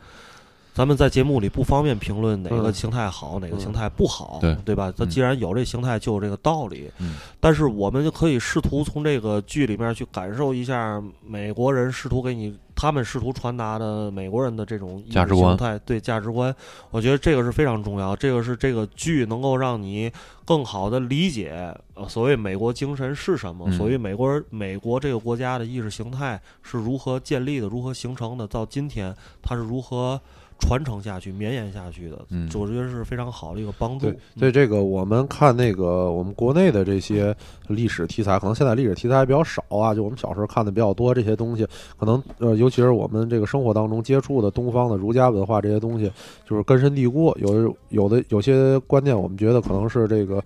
Speaker 2: 咱们在节目里不方便评论哪个
Speaker 3: 嗯
Speaker 2: 形态好，哪个形态不好，
Speaker 4: 对
Speaker 2: 对吧？它
Speaker 4: 嗯
Speaker 2: 既然有这形态，就有这个道理。
Speaker 4: 嗯
Speaker 2: 但是我们就可以试图从这个剧里面去感受一下美国人试图给你，他们试图传达的美国人的这种意识
Speaker 4: 价值观
Speaker 2: 形态，对价值观，我觉得这个是非常重要。这个是这个剧能够让你更好的理解，呃，所谓美国精神是什么，
Speaker 4: 嗯
Speaker 2: 所谓美国人美国这个国家的意识形态是如何建立的，如何形成的，到今天它是如何。传承下去、绵延下去的，
Speaker 4: 嗯
Speaker 2: 我觉得是非常好的一个帮助
Speaker 3: 对。所以这个我们看那个我们国内的这些历史题材，可能现在历史题材比较少啊，就我们小时候看的比较多这些东西，可能呃，尤其是我们这个生活当中接触的东方的儒家文化这些东西，就是根深蒂固，有有的有些观念，我们觉得可能是这个。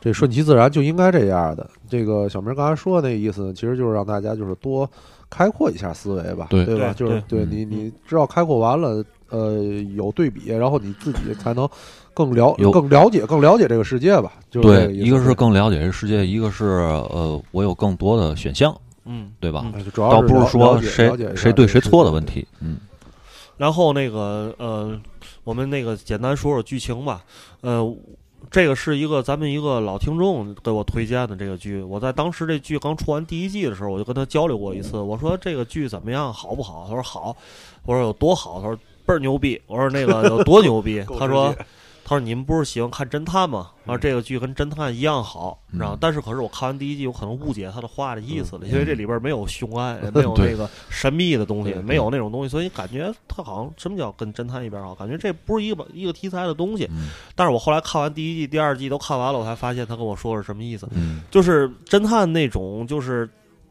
Speaker 3: 这顺其自然就应该这样的。这个小明刚才说的那意思，其实就是让大家就是多开阔一下思维吧，
Speaker 4: 对
Speaker 3: 吧？就是对
Speaker 4: 嗯
Speaker 3: 你你知道开阔完了，呃，有对比，然后你自己才能更了
Speaker 4: 有
Speaker 3: 更了解更了解这个世界吧。就是
Speaker 4: 对，一个是更了解这世界，一个是呃，我有更多的选项，
Speaker 2: 嗯，
Speaker 4: 对吧？
Speaker 2: 嗯
Speaker 3: 哎就主要
Speaker 4: 倒不是说谁谁对谁错的问。题，嗯
Speaker 2: 然后那个呃，我们那个简单说说剧情吧。呃，这个是一个咱们一个老听众给我推荐的这个剧。我在当时这剧刚出完第一季的时候，我就跟他交流过一次。我说这个剧怎么样，好不好？他说好。我说有多好？他说倍儿牛逼。我说那个有多牛逼？他说他说你们不是喜欢看侦探吗？然后这个剧跟侦探一样好，
Speaker 4: 嗯
Speaker 2: 然后但是可是我看完第一季，我可能误解他的话的意思了，
Speaker 3: 嗯
Speaker 2: 因为这里边没有凶案，也没有那个神秘的东西，没有那种东西，所以感觉他好像什么叫跟侦探一边好？感觉这不是一个一个题材的东西。
Speaker 4: 嗯
Speaker 2: 但是我后来看完第一季、第二季都看完了，我才发现他跟我说是什么意思，
Speaker 4: 嗯
Speaker 2: 就是侦探那种，就是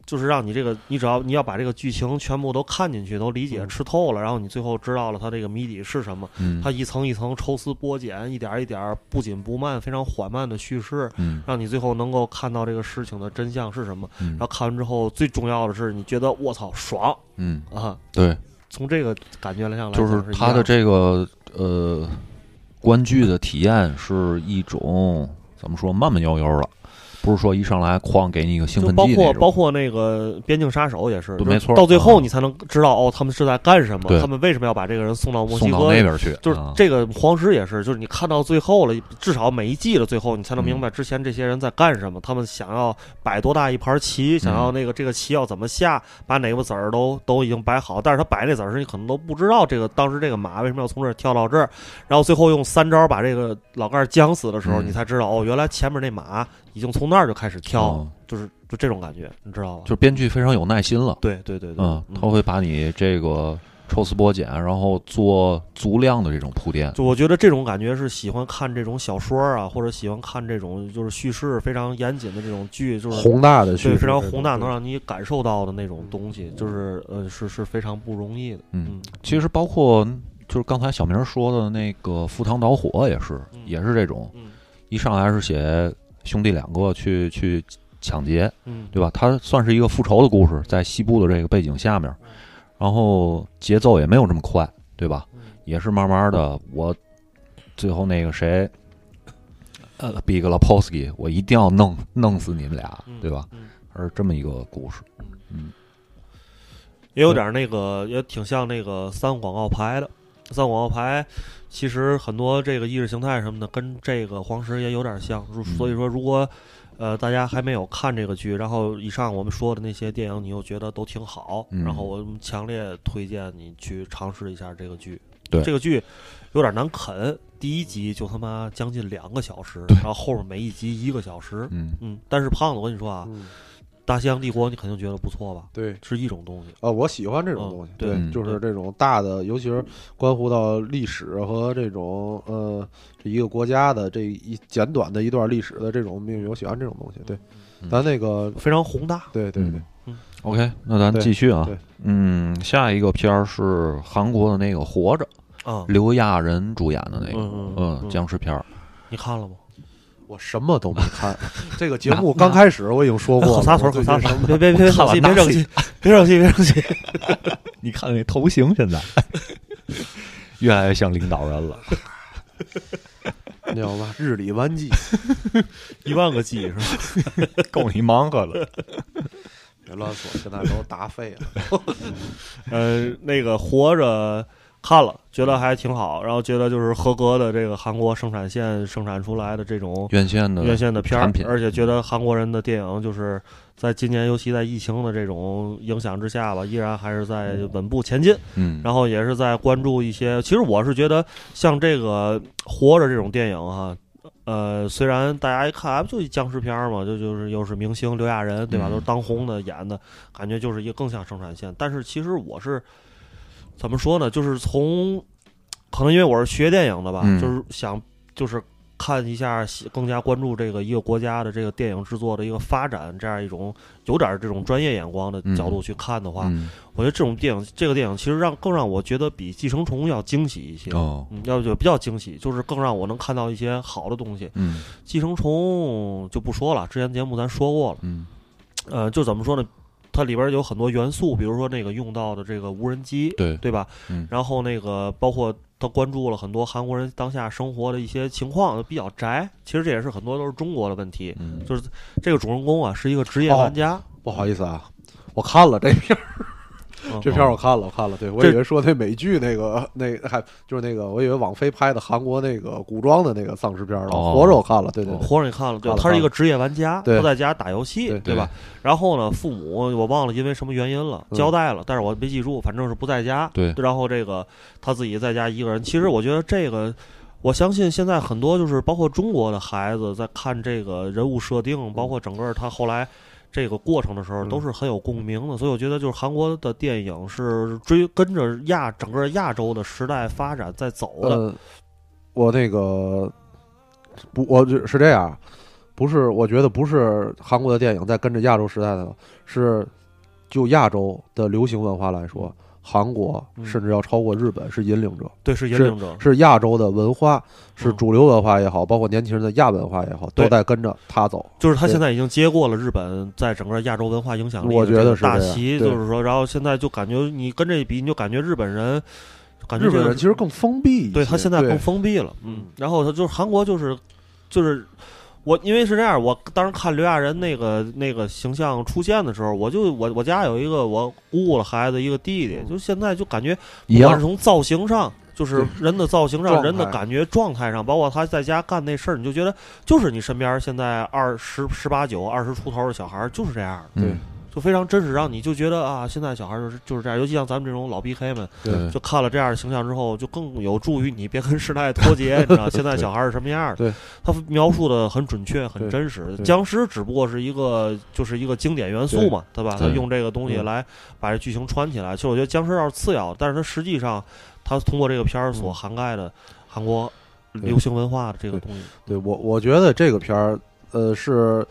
Speaker 2: 就是让你这个，你只要你要把这个剧情全部都看进去，都理解
Speaker 3: 嗯。
Speaker 2: 吃透了，然后你最后知道了它这个谜底是什么。
Speaker 4: 嗯，
Speaker 2: 它一层一层抽丝剥茧，一点儿一点儿不紧不慢，非常缓慢的叙事，
Speaker 4: 嗯。
Speaker 2: 让你最后能够看到这个事情的真相是什么。
Speaker 4: 嗯。
Speaker 2: 然后看完之后，最重要的是你觉得我操爽。
Speaker 4: 嗯，
Speaker 2: 啊！
Speaker 4: 对，
Speaker 2: 从这个感觉来讲来
Speaker 4: 就是他的这个呃观剧的体验是一种怎么说慢慢悠悠的，不是说一上来哐给你一个兴奋剂包。
Speaker 2: 括包括那个边境杀手也是，
Speaker 4: 没错。
Speaker 2: 到最后
Speaker 4: 啊
Speaker 2: 你才能知道哦，他们是在干什么，他们为什么要把这个人送到墨西哥
Speaker 4: 那边去，
Speaker 2: 就是
Speaker 4: 啊。
Speaker 2: 这个黄石也是，就是你看到最后了，至少每一季的最后，你才能
Speaker 4: 嗯。
Speaker 2: 明白之前这些人在干什么，他们想要摆多大一盘棋，想
Speaker 4: 嗯。
Speaker 2: 要那个这个棋要怎么下，把哪个子儿都都已经摆好，但是他摆那子儿时，你可能都不知道这个当时这个马为什么要从这儿跳到这儿，然后最后用三招把这个老盖儿僵死的时候，
Speaker 4: 嗯。
Speaker 2: 你才知道哦，原来前面那马已经从那儿就开始跳，
Speaker 4: 哦
Speaker 2: 就是就这种感觉，你知道吧？
Speaker 4: 就是编剧非常有耐心了，
Speaker 2: 对对对对，
Speaker 4: 嗯，他会把你这个抽丝剥茧，然后做足量的这种铺垫，
Speaker 2: 就我觉得这种感觉是喜欢看这种小说啊，或者喜欢看这种就是叙事非常严谨的这种剧，就是
Speaker 3: 宏大的叙
Speaker 2: 对
Speaker 3: 事，
Speaker 2: 非常宏大，能让你感受到的那种东西，就是呃是是非常不容易的。
Speaker 4: 嗯，其实包括就是刚才小明说的那个《赴汤蹈火》也是，
Speaker 2: 嗯
Speaker 4: 也是这种，
Speaker 2: 嗯
Speaker 4: 一上来是写兄弟两个去去抢劫，
Speaker 2: 嗯，
Speaker 4: 对吧？它算是一个复仇的故事，在西部的这个背景下面，然后节奏也没有这么快，对吧？
Speaker 2: 嗯
Speaker 4: 也是慢慢的，我最后那个谁，呃，Big Lapowski，我一定要弄弄死你们俩，
Speaker 2: 嗯
Speaker 4: 对吧？
Speaker 2: 嗯
Speaker 4: 而这么一个故事，嗯
Speaker 2: 也有点那个，也挺像那个三广告牌的。三广告牌其实很多这个意识形态什么的，跟这个黄石也有点像。所以说，如果呃大家还没有看这个剧，然后以上我们说的那些电影，你又觉得都挺好，
Speaker 4: 嗯
Speaker 2: 然后我们强烈推荐你去尝试一下这个剧。
Speaker 4: 对
Speaker 2: 这个剧有点难啃，第一集就他妈将近两个小时，然后后面每一集一个小时。
Speaker 4: 嗯
Speaker 2: 嗯，但是胖子，我跟你说啊，
Speaker 3: 嗯
Speaker 2: 大西洋帝国》你肯定觉得不错吧？
Speaker 3: 对。
Speaker 2: 是一种东西。
Speaker 3: 啊，我喜欢这种
Speaker 2: 嗯
Speaker 3: 东西，
Speaker 2: 对
Speaker 4: 嗯
Speaker 3: 就是这种大的，尤其是关乎到历史和这种呃这一个国家的这一简短的一段历史的这种命运，我喜欢这种东西。对，
Speaker 4: 嗯
Speaker 3: 咱那个，
Speaker 2: 非常宏大。
Speaker 3: 对对对，
Speaker 4: 嗯 OK，那咱继续啊。嗯，下一个片儿是韩国的那个《活着》，
Speaker 2: 啊，
Speaker 4: 刘亚仁主演的那个，
Speaker 2: 嗯嗯
Speaker 4: 嗯，
Speaker 2: 嗯
Speaker 4: 僵尸片儿。
Speaker 2: 你看了吗？
Speaker 3: 我什么都没看。这个节目刚开始我已经说过
Speaker 2: 撒腿，撒腿！别别 别生气，别生气，别生气，别生气。
Speaker 4: 你看那头型，现在 越来越像领导人了。
Speaker 3: 你知道吧？日理万机，
Speaker 2: 一万个鸡是吧？
Speaker 4: 够你忙活了。
Speaker 3: 别乱说，现在都打废了。
Speaker 2: 呃，那个活着看了，觉得还挺好，然后觉得就是合格的这个韩国生产线生产出来的这种
Speaker 4: 院线的
Speaker 2: 院线的片儿，而且觉得韩国人的电影就是在今年，尤其在疫情的这种影响之下吧，依然还是在稳步前进。
Speaker 4: 嗯，
Speaker 2: 然后也是在关注一些。其实我是觉得，像这个《活着》这种电影哈，呃，虽然大家一看啊不就一僵尸片儿嘛，就就是又是明星刘亚仁对吧，
Speaker 4: 嗯
Speaker 2: 都是当红的演的，感觉就是一个更像生产线。但是其实我是怎么说呢？就是从可能因为我是学电影的吧，
Speaker 4: 嗯
Speaker 2: 就是想就是看一下，更加关注这个一个国家的这个电影制作的一个发展，这样一种有点这种专业眼光的角度去看的话，
Speaker 4: 嗯
Speaker 2: 我觉得这种电影，这个电影其实让更让我觉得比《寄生虫》要惊喜一些。
Speaker 4: 哦
Speaker 2: 嗯，要就比较惊喜，就是更让我能看到一些好的东西。
Speaker 4: 嗯
Speaker 2: 寄生虫就不说了，之前节目咱说过了。
Speaker 4: 嗯
Speaker 2: 呃，就怎么说呢？它里边有很多元素，比如说那个用到的这个无人机，
Speaker 4: 对
Speaker 2: 对吧？
Speaker 4: 嗯
Speaker 2: 然后那个包括他关注了很多韩国人当下生活的一些情况，比较宅。其实这也是很多都是中国的问题。
Speaker 4: 嗯
Speaker 2: 就是这个主人公啊，是一个职业玩家。
Speaker 3: 不好意思啊，我看了这片儿，
Speaker 2: 嗯
Speaker 3: 这片儿我看了，我看了。对我以为说那美剧那个那还就是那个，我以为网飞拍的韩国那个古装的那个丧尸片儿了。
Speaker 4: 哦
Speaker 3: 活着我看了，对对对，
Speaker 2: 活着你看了，对他是一个职业玩家，
Speaker 3: 对
Speaker 2: 他在家打游戏，
Speaker 3: 对
Speaker 2: 吧？然后呢，父母我忘了因为什么原因了，
Speaker 3: 嗯
Speaker 2: 交代了，但是我没记住，反正是不在家。
Speaker 4: 对
Speaker 2: 然后这个他自己在家一个人，其实我觉得这个。我相信现在很多就是包括中国的孩子在看这个人物设定，包括整个他后来这个过程的时候，
Speaker 3: 嗯
Speaker 2: 都是很有共鸣的。所以我觉得就是韩国的电影是追跟着亚整个亚洲的时代发展在走的。
Speaker 3: 呃，我那个不，我就是这样，不是，我觉得不是韩国的电影在跟着亚洲时代的，是就亚洲的流行文化来说，韩国
Speaker 2: 嗯。
Speaker 3: 甚至要超过日本，是引领者，
Speaker 2: 对，是引领者。
Speaker 3: 是亚洲的文化，是
Speaker 2: 嗯
Speaker 3: 主流文化也好，包括年轻人的亚文化也好，都在跟着他走。
Speaker 2: 就是他现在已经接过了日本在整个亚洲文化影响力
Speaker 3: 我觉得是
Speaker 2: 大旗，就是说，然后现在就感觉你跟这一比，你就感觉日本人，感觉
Speaker 3: 日本人其实更封闭一些，
Speaker 2: 对他现在更封闭了，嗯，然后他就是韩国就是就是。我因为是这样，我当时看刘亚仁那个那个形象出现的时候，我就我我家有一个我姑姑的孩子，一个弟弟，就现在就感觉
Speaker 4: 一样
Speaker 2: 不管是从造型上，就是人的造型上，人的感觉状态上，包括他在家干那事儿，你就觉得就是你身边现在二十十八九、二十出头的小孩儿就是这样的，
Speaker 3: 对
Speaker 4: 嗯
Speaker 2: 就非常真实，让你就觉得啊，现在小孩儿就是就是这样，尤其像咱们这种老 BK 们，
Speaker 4: 对
Speaker 2: 就看了这样的形象之后，就更有助于你别跟时代脱节，你知道 现在小孩儿是什么样的？
Speaker 3: 对，
Speaker 2: 他描述的很准确、很真实。僵尸只不过是一个就是一个经典元素嘛，对吧？他用这个东西
Speaker 3: 嗯
Speaker 2: 来把这剧情穿起来。其实我觉得僵尸要是次要，但是它实际上，它通过这个片儿所
Speaker 3: 嗯
Speaker 2: 涵盖的韩国流行文化的这个东西，
Speaker 3: 对我，我觉得这个片儿，呃，是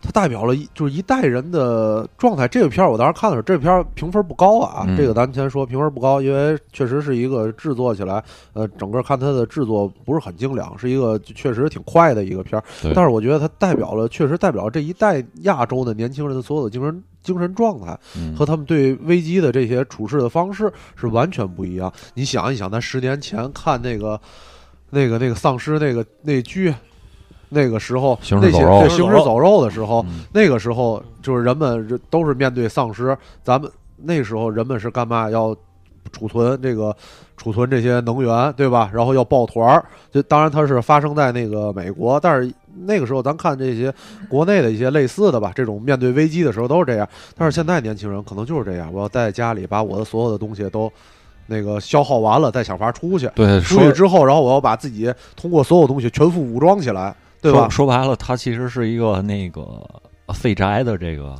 Speaker 3: 它代表了一就是一代人的状态。这个片儿我当时看的时候，这个片儿评分不高啊，
Speaker 4: 嗯
Speaker 3: 这个咱先说评分不高，因为确实是一个制作起来，呃，整个看它的制作不是很精良，是一个确实挺快的一个片儿。但是我觉得它代表了，确实代表了这一代亚洲的年轻人的所有的精神精神状态。
Speaker 4: 嗯
Speaker 3: 和他们对危机的这些处事的方式是完全不一样。你想一想，咱十年前看那个、那个、那个丧尸那个那剧，那个时候那些
Speaker 4: 行尸走肉
Speaker 3: 对行尸走肉的时候，
Speaker 4: 嗯
Speaker 3: 那个时候就是人们都是面对丧尸，咱们那时候人们是干嘛要？储存这个储存这些能源，对吧？然后要抱团儿，就当然它是发生在那个美国，但是那个时候咱看这些国内的一些类似的吧，这种面对危机的时候都是这样。但是现在年轻人可能就是这样，我要待在家里，把我的所有的东西都那个消耗完了，再想法出去。
Speaker 4: 对，
Speaker 3: 出去之后，然后我要把自己通过所有东西全副武装起来，对吧
Speaker 4: 说？说白了，他其实是一个那个废宅的这个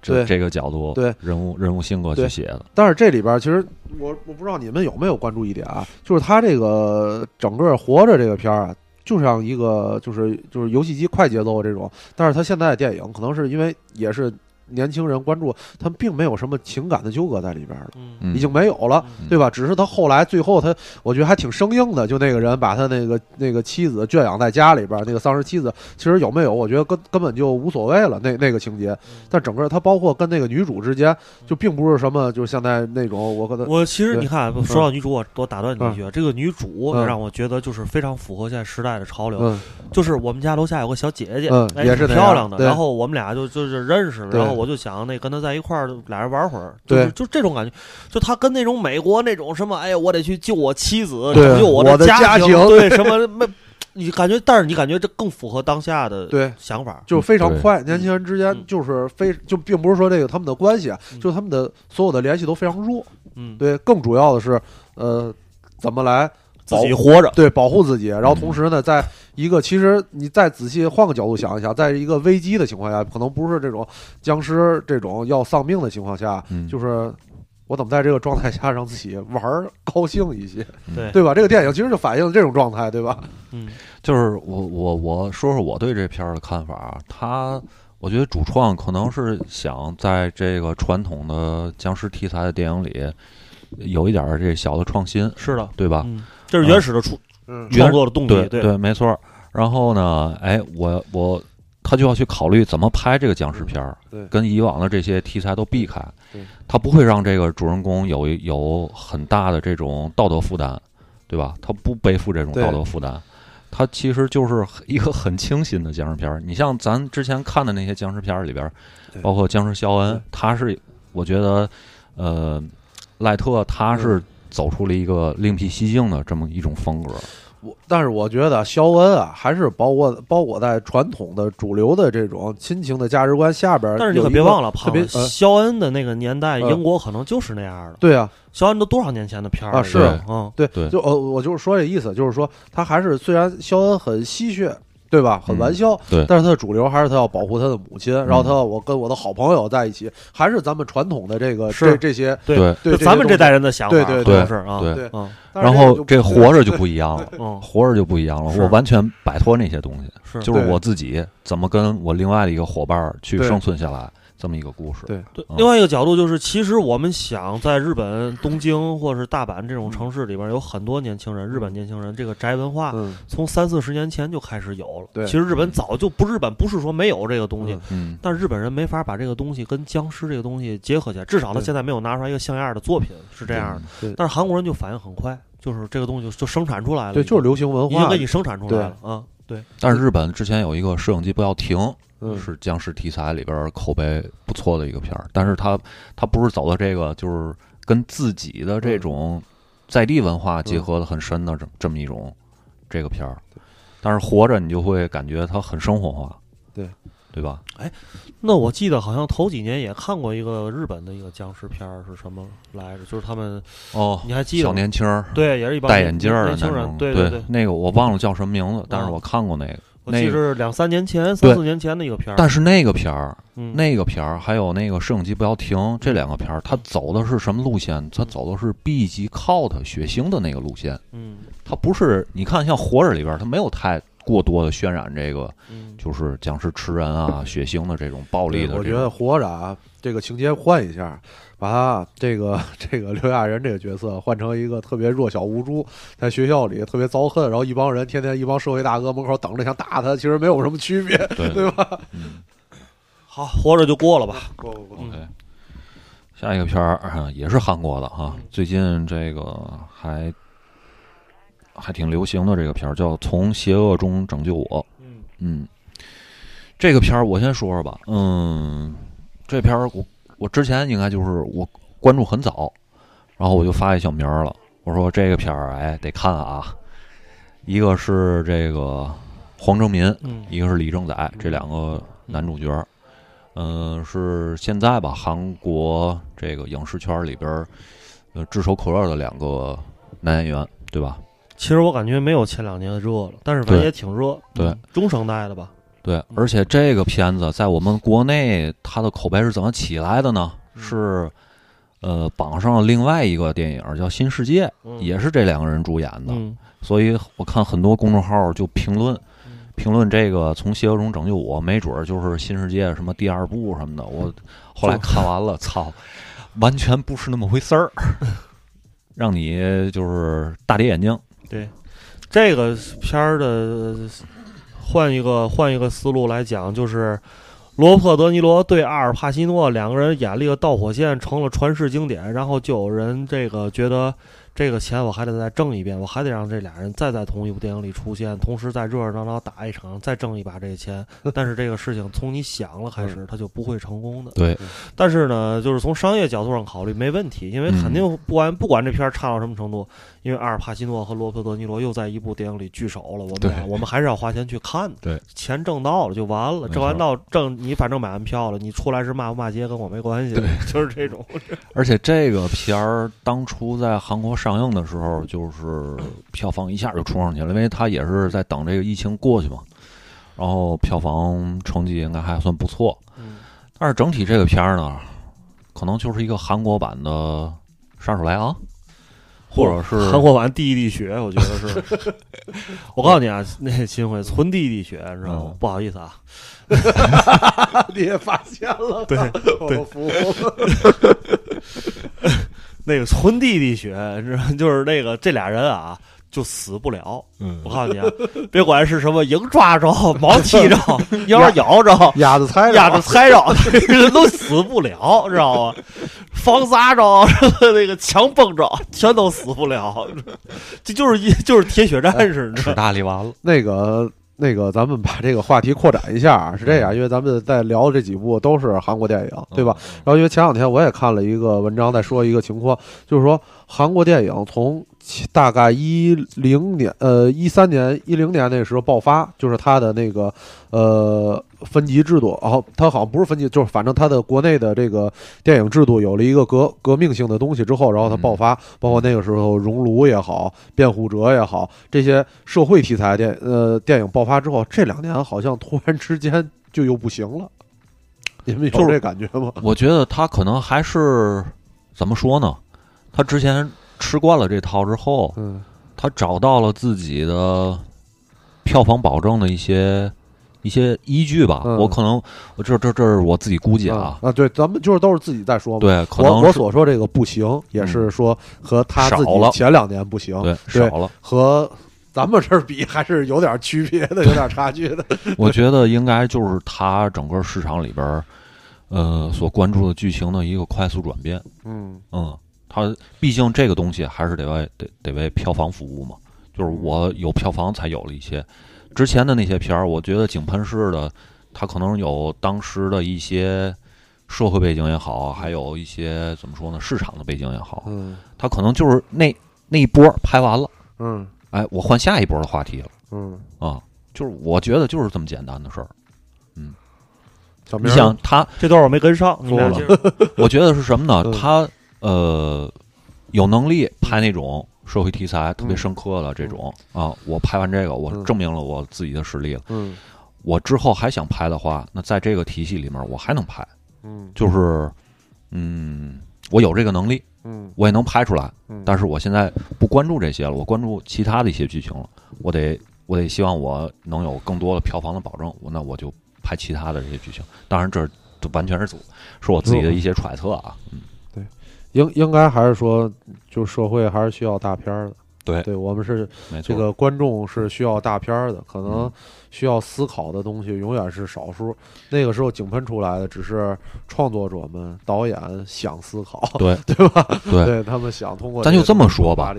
Speaker 4: 这
Speaker 3: 对
Speaker 4: 这个角度，
Speaker 3: 对
Speaker 4: 人物人物性格去写的，
Speaker 3: 但是这里边其实我我不知道你们有没有关注一点啊，就是他这个整个活着这个片儿啊，就像一个就是就是游戏机快节奏这种，但是他现在的电影可能是因为也是年轻人关注，他们并没有什么情感的纠葛在里边了。已经没有了，
Speaker 2: 嗯
Speaker 3: 对吧？只是他后来最后他，我觉得还挺生硬的，就那个人把他那个那个妻子圈养在家里边，那个丧尸妻子，其实有没有，我觉得根根本就无所谓了，那那个情节。但整个他包括跟那个女主之间，就并不是什么，就是现在那种我可能
Speaker 2: 我其实你看，说到女主，我我打断你一句，这个女主
Speaker 3: 嗯
Speaker 2: 让我觉得就是非常符合现在时代的潮流。
Speaker 3: 嗯
Speaker 2: 就是我们家楼下有个小姐姐，
Speaker 3: 也是
Speaker 2: 挺漂亮的，然后我们俩就就是认识了，然后我就想那跟他在一块儿，俩人玩会儿，就是
Speaker 3: 对
Speaker 2: 就这种感觉，就他跟那种美国那种什么，哎呀，我得去救我妻子，拯救
Speaker 3: 我的
Speaker 2: 家
Speaker 3: 家庭
Speaker 2: 对什么没，你感觉，但是你感觉这更符合当下的
Speaker 3: 对。
Speaker 2: 想法，
Speaker 3: 就非常快，年轻人之间
Speaker 2: 嗯
Speaker 3: 就是非就并不是说这个他们的关系啊，
Speaker 2: 嗯
Speaker 3: 就是他们的所有的联系都非常弱。
Speaker 2: 嗯，
Speaker 3: 对，更主要的是，呃，怎么来
Speaker 2: 自己活着，
Speaker 3: 对，保护自己，然后
Speaker 4: 嗯
Speaker 3: 同时呢，在一个其实你再仔细换个角度想一想，在一个危机的情况下，可能不是这种僵尸这种要丧命的情况下，
Speaker 4: 嗯，
Speaker 3: 就是我怎么在这个状态下让自己玩儿高兴一些，
Speaker 2: 对
Speaker 3: 对吧？这个电影其实就反映了这种状态，对吧？
Speaker 2: 嗯
Speaker 4: 就是我我我说说我对这片儿的看法啊，他我觉得主创可能是想在这个传统的僵尸题材的电影里有一点儿这小的创新，
Speaker 2: 是的，
Speaker 4: 对吧？
Speaker 2: 嗯，这是原始的出
Speaker 3: 嗯
Speaker 2: 创作的动
Speaker 4: 对
Speaker 2: 力，对
Speaker 4: 对，没错儿。然后呢，哎，我我他就要去考虑怎么拍这个僵尸片儿，跟以往的这些题材都避开，他不会让这个主人公有有很大的这种道德负担，对吧？他不背负这种道德负担。他其实就是一个很清新的僵尸片儿。你像咱之前看的那些僵尸片儿里边儿，包括僵尸肖恩，他是我觉得，呃，赖特他是走出了一个另辟蹊径的这么一种风格。
Speaker 3: 我但是我觉得肖恩啊，还是包裹包裹在传统的主流的这种亲情的价值观下边儿。
Speaker 2: 但是你可别忘了，胖
Speaker 3: 特别呃
Speaker 2: 肖恩的那个年代，
Speaker 3: 呃
Speaker 2: 英国可能就是那样的。
Speaker 3: 对啊，
Speaker 2: 肖恩都多少年前的片儿了
Speaker 3: 啊是
Speaker 2: 嗯，
Speaker 3: 对
Speaker 4: 对
Speaker 3: 就呃，我就是说这意思，就是说他还是虽然肖恩很戏谑，对吧？很玩笑，
Speaker 4: 对。
Speaker 3: 但是他的主流还是他要保护他的母亲，然后他要我跟我的好朋友在一起，还是咱们传统的这个这这些
Speaker 2: 对。
Speaker 4: 对
Speaker 2: 咱们这代人的想法，
Speaker 3: 对对
Speaker 2: 可能是啊，
Speaker 4: 对。
Speaker 3: 对。
Speaker 2: 嗯。
Speaker 4: 然后这活着就不一样了，
Speaker 2: 嗯，
Speaker 4: 活着就不一样了。我完全摆脱那些东西，
Speaker 2: 是。
Speaker 4: 就是我自己怎么跟我另外的一个伙伴去生存下来，这么一个故事。
Speaker 3: 对。
Speaker 2: 对，
Speaker 4: 嗯。
Speaker 2: 另外一个角度就是，其实我们想在日本东京或者是大阪这种城市里边，有很多年轻人，日本年轻人，这个宅文化
Speaker 3: 嗯。
Speaker 2: 从三四十年前就开始有了。
Speaker 3: 对。
Speaker 2: 其实日本早就不日本不是说没有这个东西，
Speaker 3: 嗯。
Speaker 4: 嗯，
Speaker 2: 但是日本人没法把这个东西跟僵尸这个东西结合起来，至少他现在没有拿出来一个像样的作品，是这样的。
Speaker 3: 对。
Speaker 2: 但是韩国人就反应很快，就是这个东西就就生产出来了，
Speaker 3: 对，就是流行文化。
Speaker 2: 已经给，你生产出来了啊。对，
Speaker 4: 但是日本之前有一个摄影机不要停，
Speaker 3: 嗯
Speaker 4: 是僵尸题材里边儿口碑不错的一个片儿，但是他他不是走的这个，就是跟自己的这种在地文化结合的很深的这这么一种这个片儿，但是活着你就会感觉它很生活化，
Speaker 3: 对
Speaker 4: 对吧？
Speaker 2: 哎那我记得好像头几年也看过一个日本的一个僵尸片儿，是什么来着？就是他们，
Speaker 4: 哦，
Speaker 2: 你还记得
Speaker 4: 小？年轻儿
Speaker 2: 对，也是一帮
Speaker 4: 戴眼镜儿的
Speaker 2: 年轻人
Speaker 4: 那种，，
Speaker 2: 对对，
Speaker 4: 那个我忘了叫什么名字，但是
Speaker 2: 啊
Speaker 4: 我看过那个，
Speaker 2: 我记得
Speaker 4: 那
Speaker 2: 是两三年前、三四年前的一个片儿。
Speaker 4: 但是那个片儿。
Speaker 2: 嗯，
Speaker 4: 那个片儿还有那个摄影机不要停这两个片儿，它走的是什么路线？它走的是 B 级 cult 血腥的那个路线。
Speaker 2: 嗯
Speaker 4: 它不是你看像《活着》里边儿，它没有太过多的渲染这个
Speaker 2: 嗯，
Speaker 4: 就是僵尸吃人啊、血腥的这种暴力的。
Speaker 3: 我觉得活着啊，这个情节换一下，把他这个 这个刘亚仁这个角色换成一个特别弱小无助，在学校里特别遭恨，然后一帮人天天一帮社会大哥门口等着想打他，其实没有什么区别，
Speaker 4: 对
Speaker 3: 对吧？
Speaker 4: 嗯
Speaker 2: 好，活着就过了吧。
Speaker 3: 不不不，
Speaker 2: 嗯
Speaker 4: ，OK。下一个片儿、啊也是韩国的哈，最近这个还还挺流行的这个片儿叫《从邪恶中拯救我》。
Speaker 2: 嗯
Speaker 4: 嗯，这个片儿我先说说吧。嗯，这片儿我我之前应该就是我关注很早，然后我就发一小名儿了，我说这个片儿哎得看啊。一个是这个黄正民，
Speaker 2: 嗯
Speaker 4: 一个是李正宰，这两个男主角儿。嗯，是现在吧，韩国这个影视圈里边儿，呃，炙手可热的两个男演员，对吧？
Speaker 2: 其实我感觉没有前两年热了，但是反正也挺热。
Speaker 4: 对
Speaker 2: 嗯，中生代的吧。
Speaker 4: 对，而且这个片子在我们国内它的口碑是怎么起来的呢？是，呃，榜上了另外一个电影叫《新世界》，
Speaker 2: 嗯
Speaker 4: 也是这两个人主演的。
Speaker 2: 嗯
Speaker 4: 所以我看很多公众号就评论
Speaker 2: 嗯
Speaker 4: 评论这个从邪恶中拯救我，没准儿就是新世界什么第二部什么的。我后来看完了，操，完全不是那么回事儿，让你就是大跌眼镜。
Speaker 2: 对，这个片儿的换一个换一个思路来讲，就是罗伯特·德尼罗对阿尔帕西诺两个人演了一个导火线，成了传世经典，然后就有人这个觉得。这个钱我还得再挣一遍，我还得让这俩人再在同一部电影里出现，同时再热热闹闹打一场，再挣一把这个钱。但是这个事情从你想了开始，它就不会成功的。
Speaker 4: 对，
Speaker 2: 但是呢，就是从商业角度上考虑，没问题，因为肯定不管不管这片儿差到什么程度，因为阿尔帕西诺和罗伯特·德尼罗又在一部电影里聚首了，我们俩我们还是要花钱去看的。
Speaker 4: 对，
Speaker 2: 钱挣到了就完了，挣完到挣你反正买完票了，你出来是骂不骂街跟我没关系，对就是这种。
Speaker 4: 而且这个片儿当初在韩国上映的时候，就是票房一下就冲上去了，因为它也是在等这个疫情过去嘛。然后票房成绩应该还算不错，
Speaker 2: 嗯
Speaker 4: 但是整体这个片儿呢，可能就是一个韩国版的《杀手莱昂》，或者是
Speaker 2: 韩国版地地血，我觉得是。我告诉你啊，那秦桧纯 地地血，知道吗？
Speaker 4: 嗯
Speaker 2: 不好意思啊，
Speaker 3: 你也发现了，
Speaker 2: 对
Speaker 3: 我服了。
Speaker 2: 那个纯地地血，你知道就是那个这俩人啊，就死不了。
Speaker 4: 嗯
Speaker 2: 我告诉你啊，别管是什么鹰抓着、毛踢着、鸟咬着、
Speaker 3: 鸭子踩
Speaker 2: 压着踩着，人 都死不了，知道吗？房砸着，那个墙崩着，全都死不了。这就是一就是铁血战士，
Speaker 4: 吃？大力丸了。
Speaker 3: 那个那个，咱们把这个话题扩展一下啊，是这样，因为咱们在聊的这几部都是韩国电影，对吧？然后因为前两天我也看了一个文章，在说一个情况，就是说韩国电影从大概一零年呃一三年一零年那时候爆发，就是它的那个呃分级制度，然后它好像不是分级，就是反正它的国内的这个电影制度有了一个革革命性的东西之后，然后它爆发，包括那个时候《熔炉》也好，《辩护者》也好，这些社会题材电呃电影爆发之后，这两年好像突然之间就又不行了。你们有这感觉吗？
Speaker 4: 我觉得他可能还是怎么说呢？他之前吃惯了这套之后，
Speaker 3: 嗯
Speaker 4: 他找到了自己的票房保证的一些一些依据吧。
Speaker 3: 嗯
Speaker 4: 我可能我这这这是我自己估计啊，
Speaker 3: 啊，对，咱们就是都是自己在说嘛。
Speaker 4: 对，可
Speaker 3: 我我所说这个不行，也是说和他自己前两年不行，
Speaker 4: 对
Speaker 3: 对
Speaker 4: 少了。
Speaker 3: 和咱们这儿比还是有点区别的，有点差距的。
Speaker 4: 我觉得应该就是他整个市场里边儿，呃，所关注的剧情的一个快速转变。
Speaker 3: 嗯
Speaker 4: 嗯，他毕竟这个东西还是得为得得为票房服务嘛，就是我有票房才有了一些。之前的那些片儿，我觉得井喷式的，它可能有当时的一些社会背景也好，还有一些怎么说呢，市场的背景也好，
Speaker 3: 嗯。
Speaker 4: 它可能就是那那一波拍完了，
Speaker 3: 嗯。
Speaker 4: 哎，我换下一波的话题了。
Speaker 3: 嗯，
Speaker 4: 啊，就是我觉得就是这么简单的事儿。
Speaker 3: 小明
Speaker 4: 你想他，
Speaker 2: 这段我没跟上，
Speaker 4: 我觉得是什么呢？
Speaker 3: 嗯？
Speaker 4: 他呃有能力拍那种社会题材特别深刻的这种啊，我拍完这个，我
Speaker 3: 嗯
Speaker 4: 证明了我自己的实力了。
Speaker 3: 嗯
Speaker 4: 我之后还想拍的话，那在这个体系里面我还能拍，
Speaker 3: 嗯
Speaker 4: 就是嗯，我有这个能力，
Speaker 3: 嗯
Speaker 4: 我也能拍出来。
Speaker 3: 嗯，
Speaker 4: 但是我现在不关注这些了，我关注其他的一些剧情了。我得我得希望我能有更多的票房的保证，我那我就拍其他的这些剧情。当然，这这完全是是我自己的一些揣测啊。嗯对
Speaker 3: 应应该还是说，就社会还是需要大片儿的。
Speaker 4: 对
Speaker 3: 对，我们是这个观众是需要大片儿的，可能
Speaker 4: 嗯
Speaker 3: 需要思考的东西永远是少数。那个时候井喷出来的只是创作者们、导演想思考，
Speaker 4: 对
Speaker 3: 对吧？
Speaker 4: 对
Speaker 3: 对他们想通过
Speaker 4: 咱就这么说吧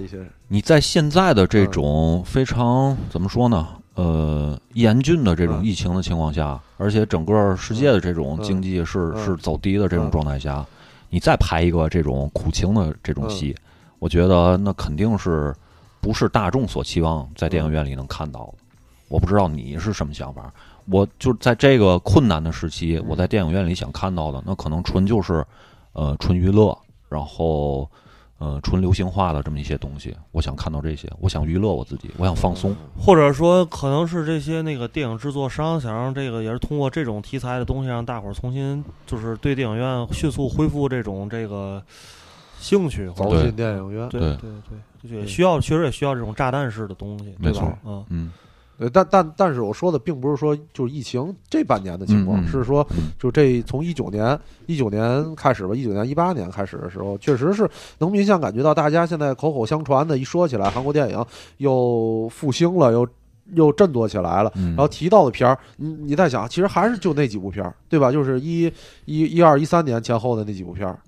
Speaker 4: 你在现在的
Speaker 3: 嗯
Speaker 4: 这种非常、怎么说呢？呃，严峻的这种
Speaker 3: 嗯
Speaker 4: 疫情的情况下，而且整个世界的这种
Speaker 3: 嗯
Speaker 4: 经济是、
Speaker 3: 嗯
Speaker 4: 是走低的这种
Speaker 3: 嗯
Speaker 4: 状态下，你再拍一个这种苦情的这种
Speaker 3: 嗯
Speaker 4: 戏，我觉得那肯定是不是大众所期望在电影院里能看到的。我不知道你是什么想法，我就在这个困难的时期，我在电影院里想看到的，那可能纯就是呃纯娱乐，然后。呃，纯流行化的这么一些东西，我想看到这些，我想娱乐我自己，我想放松。
Speaker 2: 或者说可能是这些那个电影制作商想让这个也是通过这种题材的东西，让大伙儿重新就是对电影院迅速恢复这种这个兴趣，或者
Speaker 4: 对
Speaker 3: 走进电影院。
Speaker 2: 对
Speaker 4: 对
Speaker 2: 对也需要确实也需要这种炸弹式的东西，对吧
Speaker 4: 没错？
Speaker 2: 嗯，
Speaker 4: 嗯
Speaker 3: 对，但但但是我说的并不是说就是疫情这半年的情况，是说
Speaker 4: 嗯
Speaker 3: 就这从一九年一九年开始吧，一九年一八年开始的时候，确实是能明显感觉到大家现在口口相传的，一说起来韩国电影又复兴了，又又振作起来了。
Speaker 4: 嗯，
Speaker 3: 然后提到的片儿，你你在想，其实还是就那几部片儿，对吧？就是一一一二一三年前后的那几部片儿。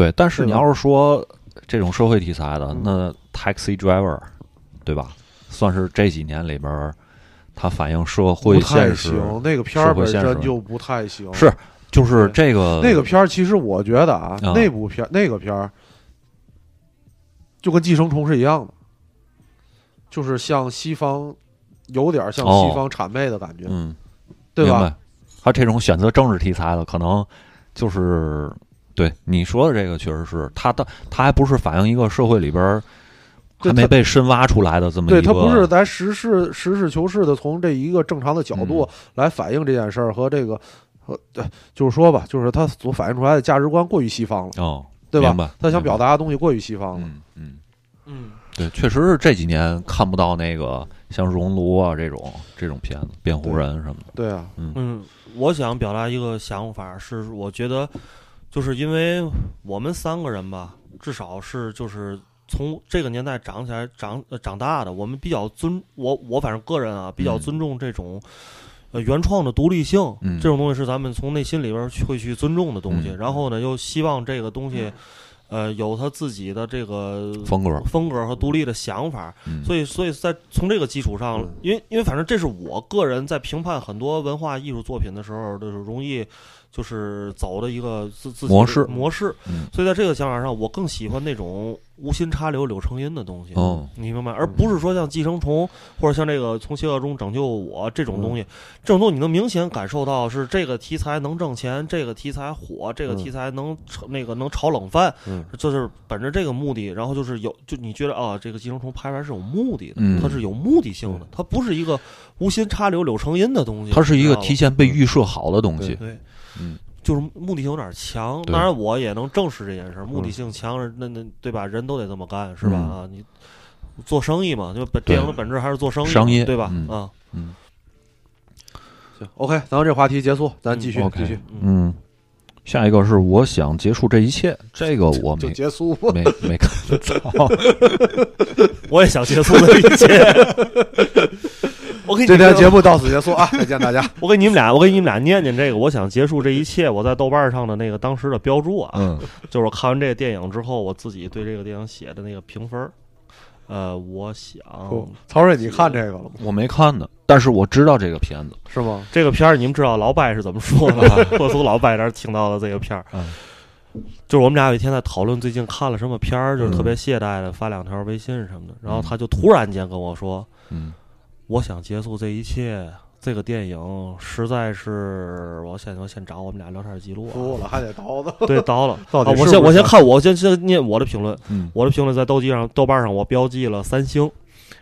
Speaker 4: 对，但是你要是说这种社会题材的
Speaker 3: 嗯，
Speaker 4: 那 Taxi Driver，对吧？算是这几年里边儿，它反映社会
Speaker 3: 不太
Speaker 4: 现实，
Speaker 3: 行，那个片儿本身就不太行。
Speaker 4: 是就是这个
Speaker 3: 那个片儿，其实我觉得啊，
Speaker 4: 啊
Speaker 3: 那部片那个片儿就跟《寄生虫》是一样的，就是像西方，有点像
Speaker 4: 哦
Speaker 3: 西方谄媚的感觉，
Speaker 4: 嗯，
Speaker 3: 对吧？
Speaker 4: 他这种选择政治题材的，可能就是对你说的这个，确实是他的，他还不是反映一个社会里边儿
Speaker 3: 他
Speaker 4: 还没被深挖出来的这么一个，
Speaker 3: 对他不是咱实事实事求是的从这一个正常的角度来反映这件事儿和这个和对。就是说吧，就是他所反映出来的价值观过于西方了，
Speaker 4: 哦，
Speaker 3: 对吧？他想表
Speaker 4: 达，
Speaker 3: 的东西过于西方了。
Speaker 4: 嗯嗯，
Speaker 2: 嗯，
Speaker 4: 对，确实是这几年看不到那个像熔炉啊这种这种片子，辩护人什么的，
Speaker 3: 对啊，
Speaker 2: 嗯，我想表达一个想法是，我觉得就是因为我们三个人吧，至少是就是从这个年代长起来长呃长大的，我们比较尊我我反正个人啊比较
Speaker 4: 嗯
Speaker 2: 尊重这种。呃，原创的独立性，
Speaker 4: 嗯
Speaker 2: 这种东西是咱们从内心里边儿去会去尊重的东西。
Speaker 4: 嗯
Speaker 2: 然后呢，又希望这个东西，呃，有他自己的这个
Speaker 4: 风格，
Speaker 2: 风格和独立的想法。
Speaker 4: 嗯，
Speaker 2: 所以，所以在从这个基础上
Speaker 3: 嗯，
Speaker 2: 因为因为反正这是我个人在评判很多文化艺术作品的时候，就是容易就是走的一个自自己
Speaker 4: 模式。
Speaker 2: 模式。
Speaker 4: 嗯。
Speaker 2: 所以在这个想法上，我更喜欢那种无心插柳柳成荫的东西。
Speaker 4: 哦。
Speaker 2: 你明白？而不是说像寄生虫或者像这个从邪恶中拯救我这种东西，这种东西你能明显感受到是这个题材能挣钱，这个题材火，这个
Speaker 3: 嗯
Speaker 2: 题材能炒那个能炒冷饭，
Speaker 3: 嗯。
Speaker 2: 就是本着这个目的，然后就是有就你觉得啊，这个寄生虫拍出来是有目的的，
Speaker 4: 嗯。
Speaker 2: 它是有目的性的，它不是一个无心插柳柳成荫的东西，
Speaker 4: 它是一个提前被预设好的东西，
Speaker 2: 对。
Speaker 4: 嗯
Speaker 2: 就是目的性有点强，当然我也能证实这件事，目的性强，那那对吧？人都得这么干，是吧？
Speaker 4: 嗯
Speaker 2: 啊，你做生意嘛，就本电影的本质还是做生意，
Speaker 4: 商业
Speaker 2: 对吧？
Speaker 4: 嗯
Speaker 2: 啊，
Speaker 4: 嗯
Speaker 3: 行，OK，咱们这话题结束，咱继续继续，
Speaker 4: 嗯。下一个是我想结束这一切，这个我
Speaker 3: 就
Speaker 4: 没
Speaker 3: 结束吧。
Speaker 4: 没没看，操！
Speaker 2: 我也想结束这一切。我给你
Speaker 3: 这天节目到此结束啊，再见大家。
Speaker 2: 我给你们俩，我给你们俩念念这个，我想结束这一切。我在豆瓣上的那个当时的标注啊，
Speaker 4: 嗯
Speaker 2: 就是我看完这个电影之后，我自己对这个电影写的那个评分儿。呃，我想
Speaker 3: 曹睿，你看这个了吗？
Speaker 4: 我没看呢，但是我知道这个片子。
Speaker 3: 是吗？
Speaker 2: 这个片儿，你们知道老白是怎么说的吗？我从老白那儿听到的这个片儿，
Speaker 4: 嗯
Speaker 2: 就是我们俩有一天在讨论最近看了什么片儿，就是特别
Speaker 4: 嗯
Speaker 2: 懈怠的发两条微信什么的，然后他就突然间跟我说
Speaker 4: 嗯：“
Speaker 2: 我想结束这一切。”这个电影实在是，我先我先找我们俩聊天记录啊，
Speaker 3: 输了还得倒的。
Speaker 2: 对，倒了。
Speaker 3: 到底
Speaker 2: 啊，我先我先看，我先先念我的评论。
Speaker 4: 嗯
Speaker 2: 我的评论在豆机上、豆瓣上我标记了三星，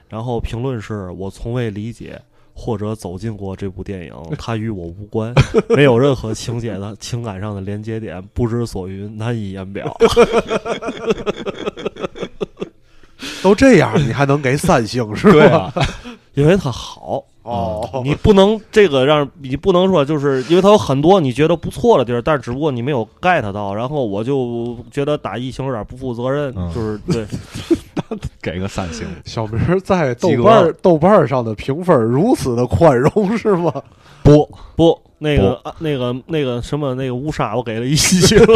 Speaker 2: 然后评论是我从未理解或者走进过这部电影，它与我无关，没有任何情节的情感上的连接点，不知所云，难以言表。
Speaker 3: 都这样，你还能给三星是吧？
Speaker 2: 因为它好。
Speaker 3: 哦，
Speaker 2: 你不能这个让你不能说，就是因为它有很多你觉得不错的地儿，但只不过你没有 get 到，然后我就觉得打疫情有点不负责任，
Speaker 4: 嗯
Speaker 2: 就是对，
Speaker 4: 给个三星。
Speaker 3: 小明在豆瓣豆瓣上的评分如此的宽容是吗？
Speaker 2: 不不，那个啊那个那个什么那个乌沙，我给了一星。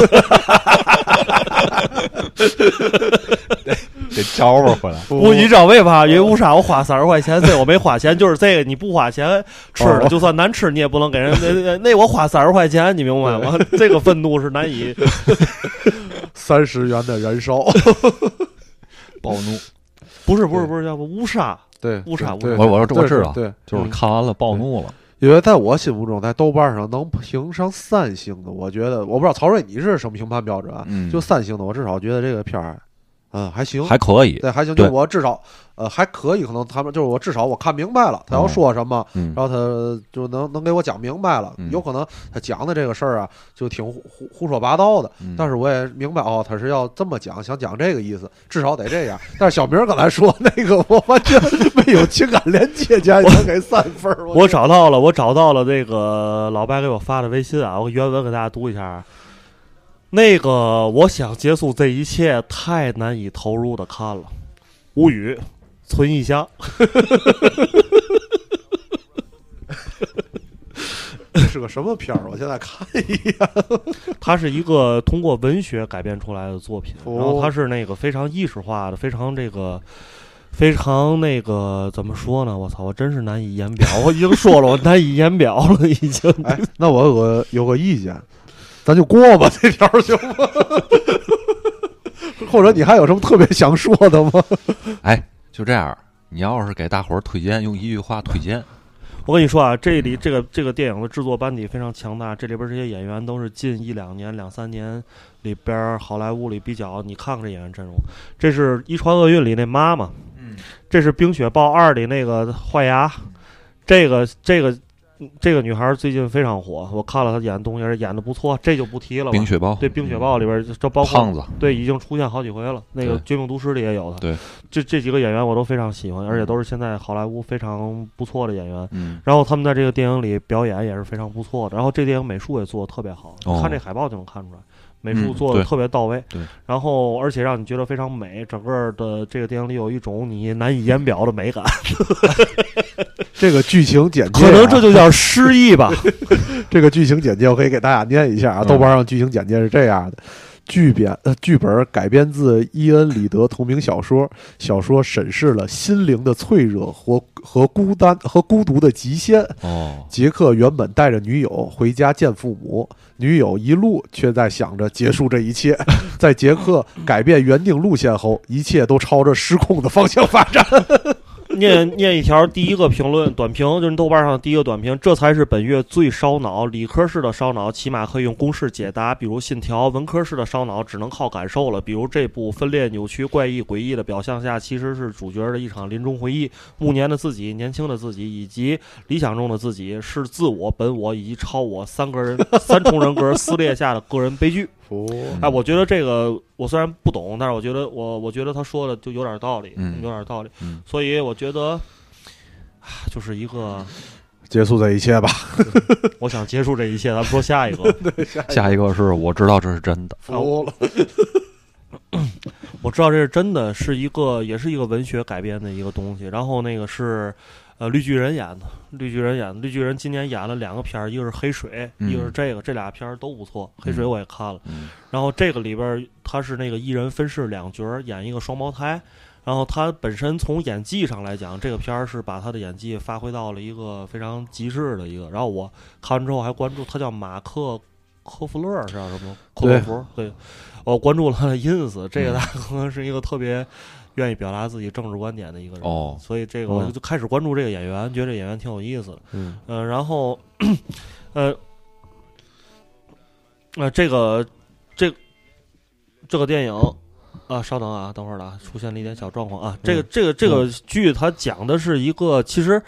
Speaker 2: 不，你知道为啥？因为乌纱我花三十块钱，这我没花钱，就是这个你不花钱吃的，
Speaker 3: 哦。
Speaker 2: 就算难吃，你也不能给人 那那那我花三十块钱，你明白吗？这个愤怒是难以
Speaker 3: 三十元的燃烧，
Speaker 4: 暴怒，
Speaker 2: 不是不是不是叫不乌沙，
Speaker 3: 对，
Speaker 2: 乌纱
Speaker 3: 对
Speaker 2: 乌
Speaker 4: 纱。我我
Speaker 3: 对
Speaker 4: 我知道
Speaker 3: 对，
Speaker 4: 就是看完了暴怒了。
Speaker 3: 因为在我心目中，在豆瓣上能评上三星的，我觉得我不知道曹睿你是什么评判标准啊？
Speaker 4: 嗯。
Speaker 3: 就三星的，我至少觉得这个片儿，嗯，还行，
Speaker 4: 还可以。
Speaker 3: 对，还行，就我至少呃还可以，可能他们就是我至少我看明白了他要
Speaker 4: 哦
Speaker 3: 说什么，
Speaker 4: 嗯
Speaker 3: 然后他就能能给我讲明白了。
Speaker 4: 嗯
Speaker 3: 有可能他讲的这个事儿啊，就挺胡胡胡说八道的，
Speaker 4: 嗯
Speaker 3: 但是我也明白哦，他是要这么讲，想讲这个意思，至少得这样。但是小明刚才说那个，我完全没有情感连接，竟然能给三分儿，
Speaker 2: 我找到了，我找到了那个老白给我发的微信啊，我原文给大家读一下啊。那个，我想结束这一切，太难以投入的看了，无语，存一箱。
Speaker 3: 是个什么片儿？我现在看一眼。
Speaker 2: 它是一个通过文学改编出来的作品，
Speaker 3: 哦
Speaker 2: 然后它是那个非常意识化的，非常这个。非常那个怎么说呢？我操，我真是难以言表。我已经说了，我难以言表了，已经。
Speaker 3: 哎，那我有个有个意见，咱就过吧，这条儿行吗？或者你还有什么特别想说的吗？
Speaker 4: 哎，就这样。你要是给大伙儿推荐，用一句话推荐，
Speaker 2: 我跟你说啊，这里这个这个电影的制作班底非常强大，这里边这些演员都是近一两年、两三年里边好莱坞里比较，你看看这演员阵容，这是《一传厄运》里那妈妈，
Speaker 4: 嗯，
Speaker 2: 这是《冰雪暴二》里那个坏牙，这个这个这个女孩最近非常火，我看了她演的东西，而且演的不错，这就不提了吧。
Speaker 4: 冰雪暴，
Speaker 2: 对《冰雪暴》里边，这包括
Speaker 4: 胖子，
Speaker 2: 对已经出现好几回了。那个《绝命毒师》里也有的。
Speaker 4: 对，
Speaker 2: 这这几个演员我都非常喜欢，而且都是现在好莱坞非常不错的演员。
Speaker 4: 嗯，
Speaker 2: 然后他们在这个电影里表演也是非常不错的，然后这电影美术也做的特别好，
Speaker 4: 哦
Speaker 2: 看这海报就能看出来，美术
Speaker 4: 嗯
Speaker 2: 做的特别到位。
Speaker 4: 对
Speaker 2: 然后而且让你觉得非常美，整个的这个电影里有一种你难以言表的美感，
Speaker 3: 这个剧情简介啊、
Speaker 2: 可能这就叫失忆吧。
Speaker 3: 这个剧情简介，我可以给大家念一下啊。
Speaker 4: 嗯
Speaker 3: 豆瓣上剧情简介是这样的：剧编呃，剧本改编自伊恩·里德同名小说，小说审视了心灵的脆弱和和孤单和孤独的极限。
Speaker 4: 哦，
Speaker 3: 杰克原本带着女友回家见父母，女友一路却在想着结束这一切。在杰克改变原定路线后，一切都朝着失控的方向发展。
Speaker 2: 念念一条第一个评论短评，就是豆瓣上的第一个短评，这才是本月最烧脑。理科式的烧脑起码可以用公式解答，比如《信条》；文科式的烧脑只能靠感受了，比如这部分裂、扭曲、怪异、诡异的表象下，其实是主角的一场临终回忆。暮年的自己、年轻的自己以及理想中的自己，是自我、本我以及超我三个人三重人格撕裂下的个人悲剧。
Speaker 3: 哦，
Speaker 2: 哎，我觉得这个我虽然不懂，但是我觉得我我觉得他说的就有点道理，
Speaker 4: 嗯
Speaker 2: 有点道理。
Speaker 4: 嗯
Speaker 2: 所以我觉得，啊就是一个，
Speaker 3: 结束这一切吧。
Speaker 2: 我想结束这一切。咱们说下一个，
Speaker 4: 下一个是我知道这是真的，
Speaker 3: 服了。
Speaker 2: 我知道这是真的，是一个也是一个文学改编的一个东西。然后那个是呃绿巨人演的，绿巨人演的，绿巨人今年演了两个片儿，一个是黑水，
Speaker 4: 嗯
Speaker 2: 一个是这个，这俩片儿都不错。黑水我也看了。
Speaker 4: 嗯
Speaker 2: 然后这个里边儿他是那个一人分饰两角，演一个双胞胎。然后他本身从演技上来讲，这个片儿是把他的演技发挥到了一个非常极致的一个。然后我看完之后还关注他叫马克科夫勒是叫什么？科
Speaker 3: 对
Speaker 2: 洛弗对，我关注了他的 ins，这个
Speaker 4: 嗯
Speaker 2: 他可能是一个特别愿意表达自己政治观点的一个人。
Speaker 4: 哦
Speaker 2: 所以这个我就开始关注这个演员，觉得这演员挺有意思的。
Speaker 3: 嗯，
Speaker 2: 呃，然后，呃，呃，这个，这，这个电影啊，稍等啊，等会儿了啊，出现了一点小状况啊。这个，这个，这个剧它讲的是一个，其实。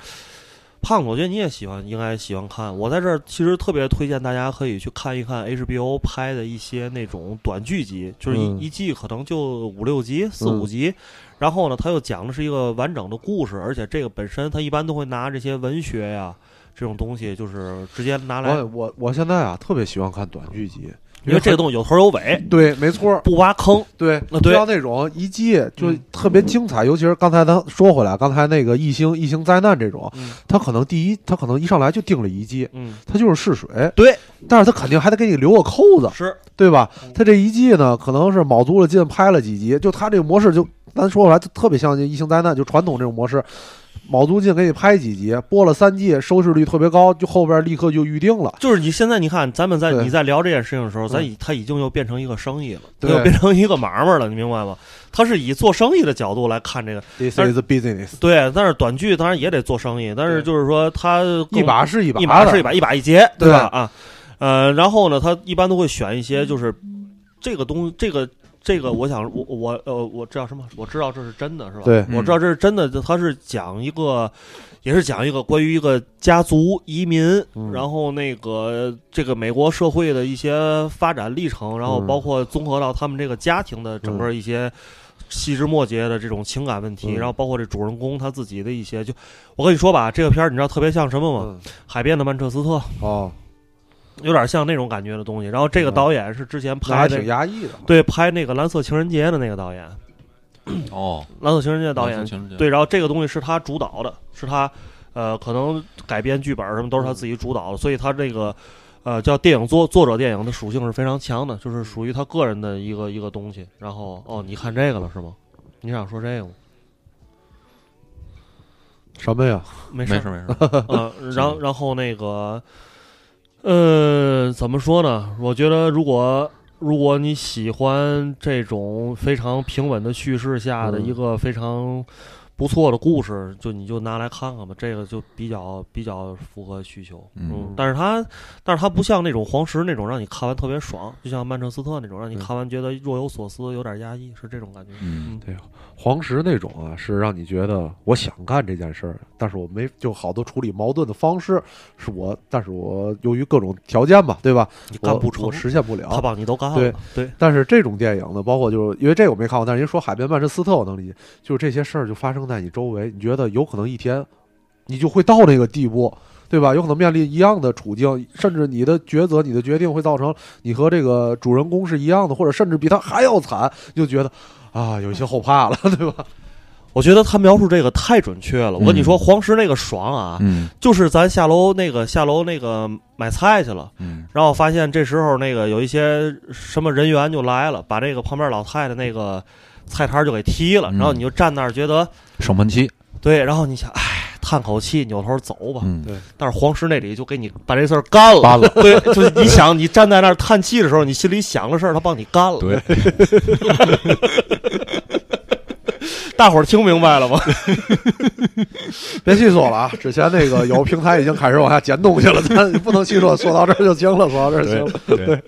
Speaker 2: 胖子，我觉得你也喜欢，应该喜欢看。我在这儿其实特别推荐大家可以去看一看 HBO 拍的一些那种短剧集，就是一、
Speaker 3: 嗯
Speaker 2: 一季可能就五六集、四
Speaker 3: 嗯
Speaker 2: 五集。然后呢，他又讲的是一个完整的故事，而且这个本身他一般都会拿这些文学呀这种东西，就是直接拿来
Speaker 3: 我，我我现在啊特别喜欢看短剧集，
Speaker 2: 因为这个东西有头有尾，
Speaker 3: 对，没错，
Speaker 2: 不挖坑。
Speaker 3: 对，
Speaker 2: 那对
Speaker 3: 像那种一季就
Speaker 2: 嗯
Speaker 3: 特别精彩，尤其是刚才咱说回来，刚才那个异星异星灾难这种，
Speaker 2: 嗯
Speaker 3: 他可能第一，他可能一上来就定了一季，
Speaker 2: 嗯，
Speaker 3: 他就是试水，
Speaker 2: 对，
Speaker 3: 但是他肯定还得给你留个扣子，
Speaker 2: 是
Speaker 3: 对吧
Speaker 2: 嗯？
Speaker 3: 他这一季呢，可能是卯足了劲拍了几集，就他这个模式就咱说回来，就特别像异星灾难，就传统这种模式。卯足劲给你拍几集，播了三季，收视率特别高，就后边立刻就预定了。
Speaker 2: 就是你现在你看，咱们在你在聊这件事情的时候，咱
Speaker 3: 嗯
Speaker 2: 已它已经又变成一个生意了，
Speaker 3: 对
Speaker 2: 又变成一个买卖了，你明白吗？它是以做生意的角度来看这个
Speaker 3: ，This
Speaker 2: 但
Speaker 3: is business，
Speaker 2: 对。但是短剧当然也得做生意，但是就是说它
Speaker 3: 一把是一把，
Speaker 2: 一把是一把，一把一结，对吧？啊，呃，然后呢，他一般都会选一些就是这个东这个这个，我想我我呃我知道什么？我知道这是真的，是吧？
Speaker 3: 对
Speaker 2: 我知道这是真的，他是讲一个。也是讲一个关于一个家族移民，
Speaker 3: 嗯
Speaker 2: 然后那个这个美国社会的一些发展历程，然后
Speaker 3: 嗯
Speaker 2: 包括综合到他们这个家庭的整个一些细枝末节的这种情感问题，
Speaker 3: 嗯
Speaker 2: 然后包括这主人公他自己的一些，就我跟你说吧，这个片儿你知道特别像什么吗？
Speaker 3: 嗯
Speaker 2: 海边的曼彻斯特，
Speaker 3: 哦，
Speaker 2: 有点像那种感觉的东西。然后这个导演是之前拍那
Speaker 3: 挺压抑的。
Speaker 2: 对拍那个《蓝色情人节》的那个导演，
Speaker 4: 哦，《
Speaker 2: 蓝色情人节》导演
Speaker 4: 情人节
Speaker 2: 对，然后这个东西是他主导的，是他呃可能改编剧本什么都是他自己主导的，所以他这个呃叫电影作作者电影的属性是非常强的，就是属于他个人的一个一个东西。然后哦，你看这个了是吗？你想说这个吗？
Speaker 3: 什么呀？
Speaker 2: 没事
Speaker 4: 没事没事，
Speaker 2: 呃，然后然后那个，呃，怎么说呢？我觉得如果如果你喜欢这种非常平稳的叙事下的
Speaker 3: 嗯
Speaker 2: 一个非常不错的故事，就你就拿来看看吧，这个就比较比较符合需求。
Speaker 4: 嗯
Speaker 2: 但是它但是它不像那种黄石那种让你看完特别爽，就像曼彻斯特那种让你
Speaker 3: 嗯
Speaker 2: 看完觉得若有所思，有点压抑，是这种感觉。
Speaker 4: 嗯
Speaker 3: 对黄石那种啊，是让你觉得我想干这件事儿，但是我没就好多处理矛盾的方式是我，但是我由于各种条件吧，对吧？
Speaker 2: 你干不成
Speaker 3: 我我，实现不了。
Speaker 2: 他把你都干了。
Speaker 3: 对
Speaker 2: 对，
Speaker 3: 但是这种电影呢，包括就是因为这个我没看过，但是人说海边曼彻斯特我能理解，就是这些事儿就发生在你周围，你觉得有可能一天你就会到那个地步，对吧？有可能面临一样的处境，甚至你的抉择、你的决定会造成你和这个主人公是一样的，或者甚至比他还要惨，就觉得啊，有一些后怕了，对吧？
Speaker 2: 我觉得他描述这个太准确了。我跟你说，黄石那个爽啊，
Speaker 4: 嗯
Speaker 2: 就是咱下楼那个下楼那个买菜去了。
Speaker 4: 嗯
Speaker 2: 然后发现这时候那个有一些什么人员就来了，把这个旁边老太太那个菜摊就给踢了，
Speaker 4: 嗯
Speaker 2: 然后你就站那儿觉得
Speaker 4: 生闷气，
Speaker 2: 对，然后你想，唉，叹口气，扭头走吧。
Speaker 4: 嗯
Speaker 3: 对
Speaker 2: 但是黄石那里就给你把这事儿干了，
Speaker 4: 干了
Speaker 2: 对，就是你想你站在那儿叹气的时候，你心里想的事儿，他帮你干了。
Speaker 4: 对，
Speaker 2: 大伙儿听明白了吗？
Speaker 3: 别细说了啊！之前那个有平台已经开始往下捡东西了，咱不能细说，说到这儿就行了，说到这儿就行了。
Speaker 4: 对，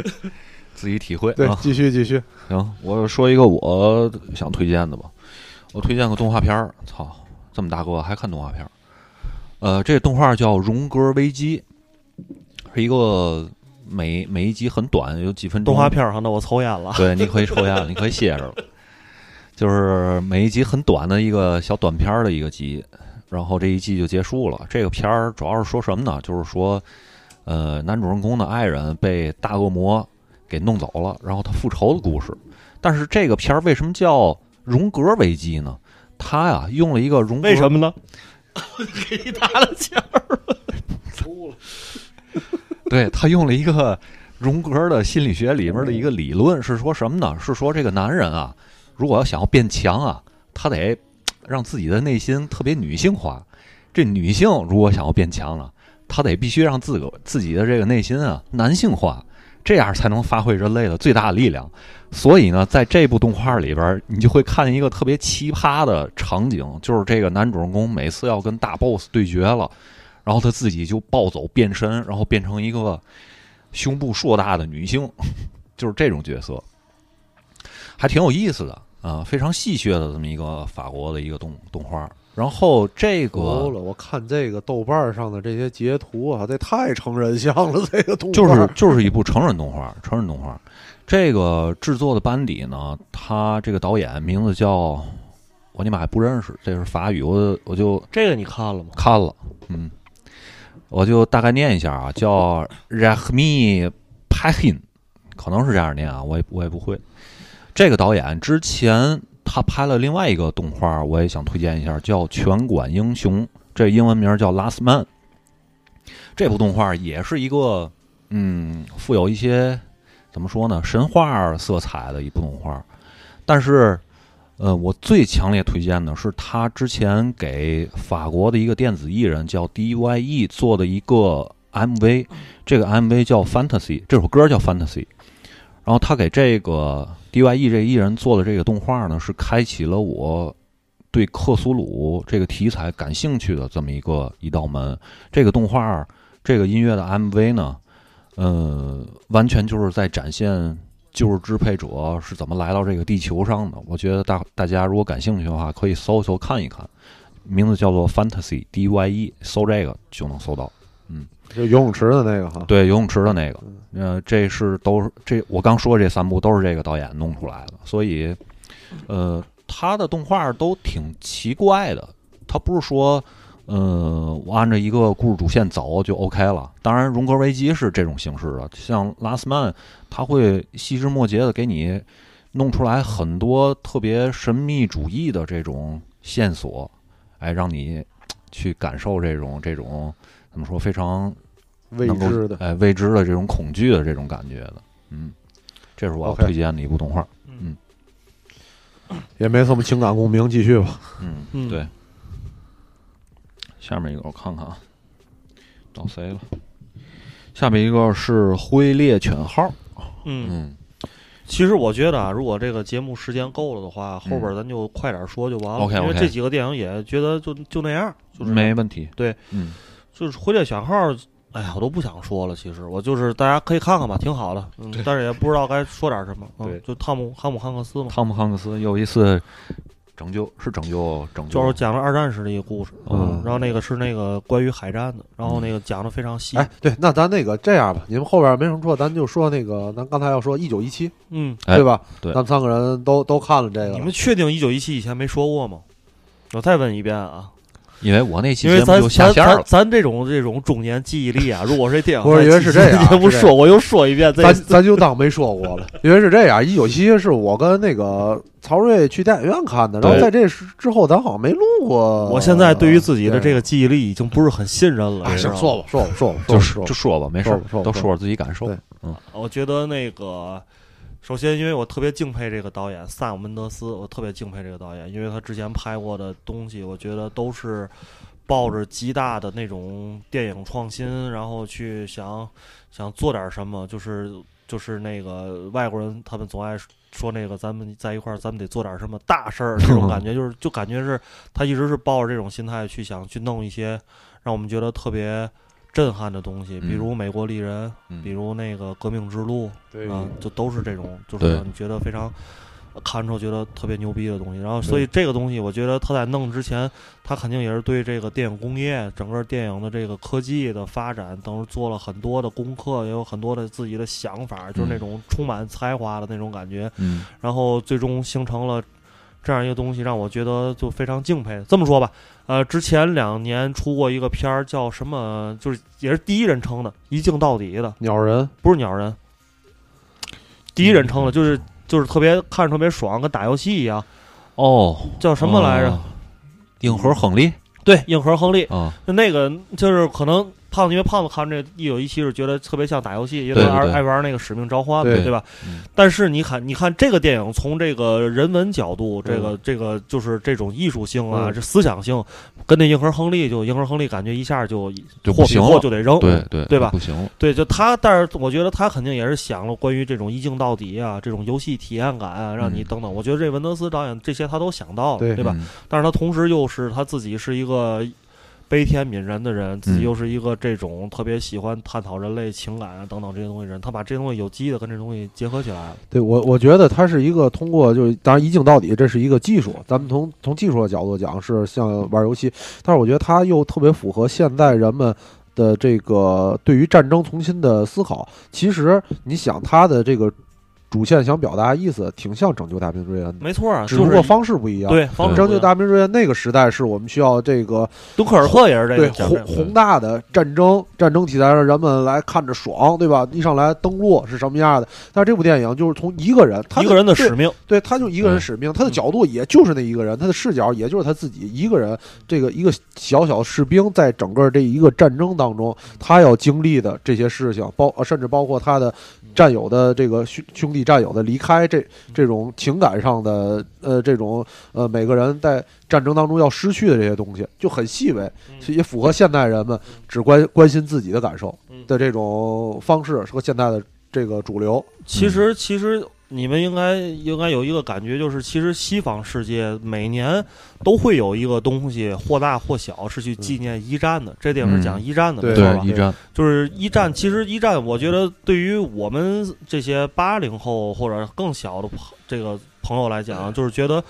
Speaker 4: 自己体会啊，。
Speaker 3: 对继续继续。
Speaker 4: 行，我说一个我想推荐的吧。我推荐个动画片儿，操，这么大个还看动画片儿。呃，这动画叫《荣格危机》，是一个每每一集很短，有几分钟。
Speaker 2: 动画片儿上，那我抽烟了。
Speaker 4: 对，你可以抽烟了，你可以歇着了。就是每一集很短的一个小短片儿的一个集，然后这一季就结束了。这个片儿主要是说什么呢？就是说，呃，男主人公的爱人被大恶魔给弄走了，然后他复仇的故事。但是这个片儿为什么叫荣格危机呢？他呀用了一个荣格
Speaker 2: 为什么呢？给你打了钱儿了。
Speaker 4: 对他用了一个荣格的心理学里面的一个理论，是说什么呢？是说这个男人啊，如果要想要变强啊，他得让自己的内心特别女性化。这女性如果想要变强了，她得必须让自个自己的这个内心啊男性化，这样才能发挥人类的最大的力量。所以呢，在这部动画里边，你就会看见一个特别奇葩的场景，就是这个男主人公每次要跟大 boss 对决了，然后他自己就暴走变身，然后变成一个胸部硕大的女性，就是这种角色，还挺有意思的啊，非常戏谑的这么一个法国的一个动动画。然后这个
Speaker 3: 了，我看这个豆瓣上的这些截图啊，这太成人像了，这个动画
Speaker 4: 就是就是一部成人动画，成人动画。这个制作的班底呢，他这个导演名字叫我尼玛还不认识，这是法语，我我就
Speaker 2: 这个你看了吗？
Speaker 4: 看了，嗯，我就大概念一下啊，叫 Rahmi Pahin，可能是这样念啊，我也我也不会。这个导演之前他拍了另外一个动画，我也想推荐一下，叫《拳馆英雄》，这英文名叫《Last Man》。这部动画也是一个嗯，富有一些怎么说呢，神话色彩的一部动画，但是。呃，我最强烈推荐的是他之前给法国的一个电子艺人叫 D.Y.E 做的一个 MV，这个 MV 叫 Fantasy，这首歌叫 Fantasy。然后他给这个 D.Y.E 这艺人做的这个动画呢，是开启了我对克苏鲁这个题材感兴趣的这么一个一道门。这个动画，这个音乐的 MV 呢，呃，完全就是在展现。旧日支配者是怎么来到这个地球上的？我觉得大大家如果感兴趣的话，可以搜一搜看一看，名字叫做 Fantasy D Y E，搜这个就能搜到。
Speaker 3: 嗯就游泳池的那个哈，
Speaker 4: 对，游泳池的那个，呃，这是都是这我刚说这三部都是这个导演弄出来的，所以，呃，他的动画都挺奇怪的，他不是说。呃，我按照一个故事主线走就 OK 了。当然，《荣格危机》是这种形式的，像《拉斯曼》，他会细枝末节的给你弄出来很多特别神秘主义的这种线索，哎，让你去感受这种这种怎么说非常
Speaker 3: 未知的。
Speaker 4: 哎未知的这种恐惧的这种感觉的。嗯，这是我要
Speaker 3: OK
Speaker 4: 推荐的一部动画。
Speaker 3: 嗯也没什么情感共鸣，继续吧。
Speaker 4: 嗯，
Speaker 2: 嗯
Speaker 4: 对。下面一个我看看啊，到谁了？下面一个是《灰猎犬号》。
Speaker 2: 嗯，
Speaker 4: 嗯，
Speaker 2: 其实我觉得啊，如果这个节目时间够了的话，后边咱就快点说就完了。
Speaker 4: OK，OK
Speaker 2: 因为这几个电影也觉得就就那样，就是
Speaker 4: 没问题。
Speaker 2: 对，
Speaker 4: 嗯，
Speaker 2: 就是《回猎小号》，哎呀，我都不想说了。其实我就是大家可以看看吧，挺好的。嗯，但是也不知道该说点什么。嗯
Speaker 4: 对
Speaker 2: 就汤姆汉姆汉克斯嘛，
Speaker 4: 汤姆汉克斯有一次拯救，是拯救拯救，
Speaker 2: 就是讲了二战时的一个故事。
Speaker 3: 嗯
Speaker 2: 然后那个是那个关于海战的，然后那个讲的非常细。
Speaker 3: 哎，对，那咱那个这样吧，你们后边没什么说，咱就说那个，咱刚才要说一九一七，
Speaker 2: 嗯，
Speaker 4: 哎
Speaker 3: 对吧？
Speaker 4: 对
Speaker 3: 咱们三个人都都看了这个了，
Speaker 2: 你们确定一九一七以前没说过吗？我再问一遍啊，
Speaker 4: 因为我那期
Speaker 2: 因为咱
Speaker 4: 节目就下
Speaker 2: 咱咱
Speaker 4: 线了。
Speaker 2: 咱这种这种中年记忆力啊，如果是电影，
Speaker 3: 不是因为是这样
Speaker 2: 节目
Speaker 3: 是这样
Speaker 2: 说我又说一遍，
Speaker 3: 咱咱就当没说过了，因为是这样，一九七七是我跟那个曹睿去电影院看的，然后在这之之后，咱好像没录过。
Speaker 2: 我现在对于自己的这
Speaker 3: 个，
Speaker 2: 记忆力已经不是很信任了。
Speaker 3: 行，说吧，说吧，说吧，
Speaker 4: 就
Speaker 3: 说吧
Speaker 4: 是就说吧，没事
Speaker 3: 说说，
Speaker 4: 都说说自己感受
Speaker 3: 嗯。
Speaker 2: 我觉得那个，首先因为我特别敬佩这个导演萨姆门德斯，我特别敬佩这个导演，因为他之前拍过的东西，我觉得都是抱着极大的那种电影创新，然后去想想做点什么，就是就是那个外国人他们总爱说那个咱们在一块儿，咱们得做点什么大事儿，这种感觉就是就感觉是他一直是抱着这种心态去想去弄一些让我们觉得特别震撼的东西，比如《美国丽人》，
Speaker 4: 嗯。
Speaker 2: 比如那个《革命之路》，啊，就都是这种，就是让你觉得非常呃看出觉得特别牛逼的东西。然后，所以这个东西，我觉得他在弄之前，他肯定也是对这个电影工业、整个电影的这个科技的发展，等于做了很多的功课，也有很多的自己的想法，就是那种充满才华的那种感觉。
Speaker 4: 嗯。
Speaker 2: 然后最终形成了这样一个东西，让我觉得就非常敬佩。这么说吧，呃，之前两年出过一个片儿，叫什么？就是也是第一人称的，一镜到底的，
Speaker 3: 鸟人，
Speaker 2: 不是鸟人，第一人称的，就是就是特别看着特别爽，跟打游戏一样，
Speaker 4: 哦，
Speaker 2: 叫什么来着？
Speaker 4: 哦？硬核亨利
Speaker 2: 对，硬核亨利。
Speaker 4: 啊，
Speaker 2: 就那个就是可能胖子，因为胖子看这一有一期是觉得特别像打游戏，因为他爱玩那个使命召唤，
Speaker 3: 对
Speaker 2: 对吧？
Speaker 4: 嗯
Speaker 2: 但是你看，你看这个电影从这个人文角度，这个这个就是这种艺术性啊，
Speaker 3: 嗯
Speaker 2: 这思想性，跟那硬核亨利就硬核亨利感觉一下就
Speaker 4: 就
Speaker 2: 货比
Speaker 4: 不行了
Speaker 2: 货就得扔，
Speaker 4: 对对
Speaker 2: 对吧
Speaker 4: 不行，
Speaker 2: 对，就他，但是我觉得他肯定也是想了关于这种一镜到底啊，这种游戏体验感啊，让你
Speaker 4: 嗯
Speaker 2: 等等。我觉得这文德斯导演这些他都想到了，
Speaker 3: 对
Speaker 2: 对吧？
Speaker 4: 嗯？
Speaker 2: 但是他同时又是他自己是一个悲天悯人的人，自己
Speaker 4: 嗯
Speaker 2: 又是一个这种特别喜欢探讨人类情感啊等等这些东西人，他把这些东西有机的跟这东西结合起来了。
Speaker 3: 对我我觉得它是一个通过就是当然一镜到底，这是一个技术，咱们从从技术的角度讲是像玩游戏，但是我觉得它又特别符合现在人们。的这个对于战争重新的思考，其实你想他的这个主线想表达意思，挺像拯救大兵瑞恩的，
Speaker 2: 没错啊，
Speaker 3: 只不过方式不一样。，
Speaker 2: 对方式
Speaker 3: 拯救大兵瑞恩那个时代是我们需要这个
Speaker 2: 敦刻尔克也是这个对
Speaker 3: 宏宏大的战争战争题材让人们来看着爽，对吧？一上来登陆是什么样的？但是这部电影就是从一个人，他
Speaker 2: 一个人的使命，
Speaker 3: 对，他就一个人
Speaker 4: 嗯
Speaker 3: 使命，他的角度也就是那一个人，他的视角也就是他自己一个人。这个一个小小士兵在整个这一个战争当中，他要经历的这些事情，包呃甚至包括他的战友的这个兄兄弟战友的离开，这这种情感上的呃这种呃每个人在战争当中要失去的这些东西，就很细微，
Speaker 2: 嗯。
Speaker 3: 也符合现代人们只关关心自己的感受
Speaker 2: 嗯。
Speaker 3: 的这种方式和现代的这个主流。
Speaker 2: 其实，其实你们应该应该有一个感觉，就是其实西方世界每年都会有一个东西，或大或小，是去纪念一战的。这电影是讲一战的，
Speaker 3: 对
Speaker 2: 没错吧
Speaker 4: 对，？一战，
Speaker 2: 就是一战，其实一战，我觉得对于我们这些八零后或者更小的朋这个朋友来讲，就是觉得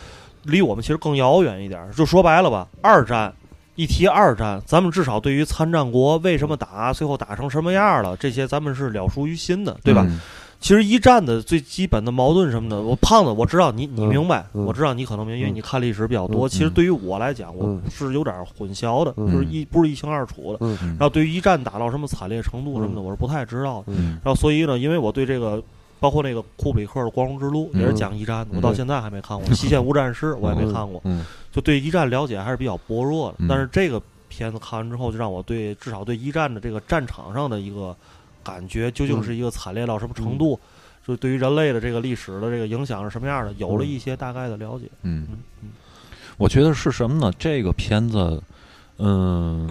Speaker 2: 离我们其实更遥远一点儿。就说白了吧，二战。一提二战，咱们至少对于参战国为什么打，最后打成什么样了，这些咱们是了熟于心的，对吧？
Speaker 4: 嗯？
Speaker 2: 其实一战的最基本的矛盾什么的，我胖子我知道你你
Speaker 3: 嗯
Speaker 2: 明白，
Speaker 3: 嗯
Speaker 2: 我知道你可能明，因为
Speaker 3: 嗯
Speaker 2: 你看历史比较多。
Speaker 3: 嗯
Speaker 2: 其实对于我来讲，我
Speaker 3: 嗯
Speaker 2: 是有点混淆的，
Speaker 3: 嗯
Speaker 2: 就是一不是一清二楚的。然后对于一战打到什么惨烈程度什么的，
Speaker 3: 嗯
Speaker 2: 我是不太知道的。
Speaker 4: 嗯
Speaker 2: 然后所以呢，因为我对这个。包括那个库布里克的《光荣之路》
Speaker 4: 嗯
Speaker 2: 也是讲一战的，我到
Speaker 3: 嗯
Speaker 2: 现在还没看过。《西线无战事》我也没看过，
Speaker 4: 嗯
Speaker 2: 就对一战了解还是比较薄弱的。
Speaker 4: 嗯
Speaker 2: 但是这个片子看完之后，就让我对至少对一战的这个战场上的一个感觉，究竟是一个惨烈到什么程度，就对于人类的这个历史的这个影响是什么样的，有了一些大概的了解。
Speaker 4: 嗯。我觉得是什么呢？这个片子，嗯，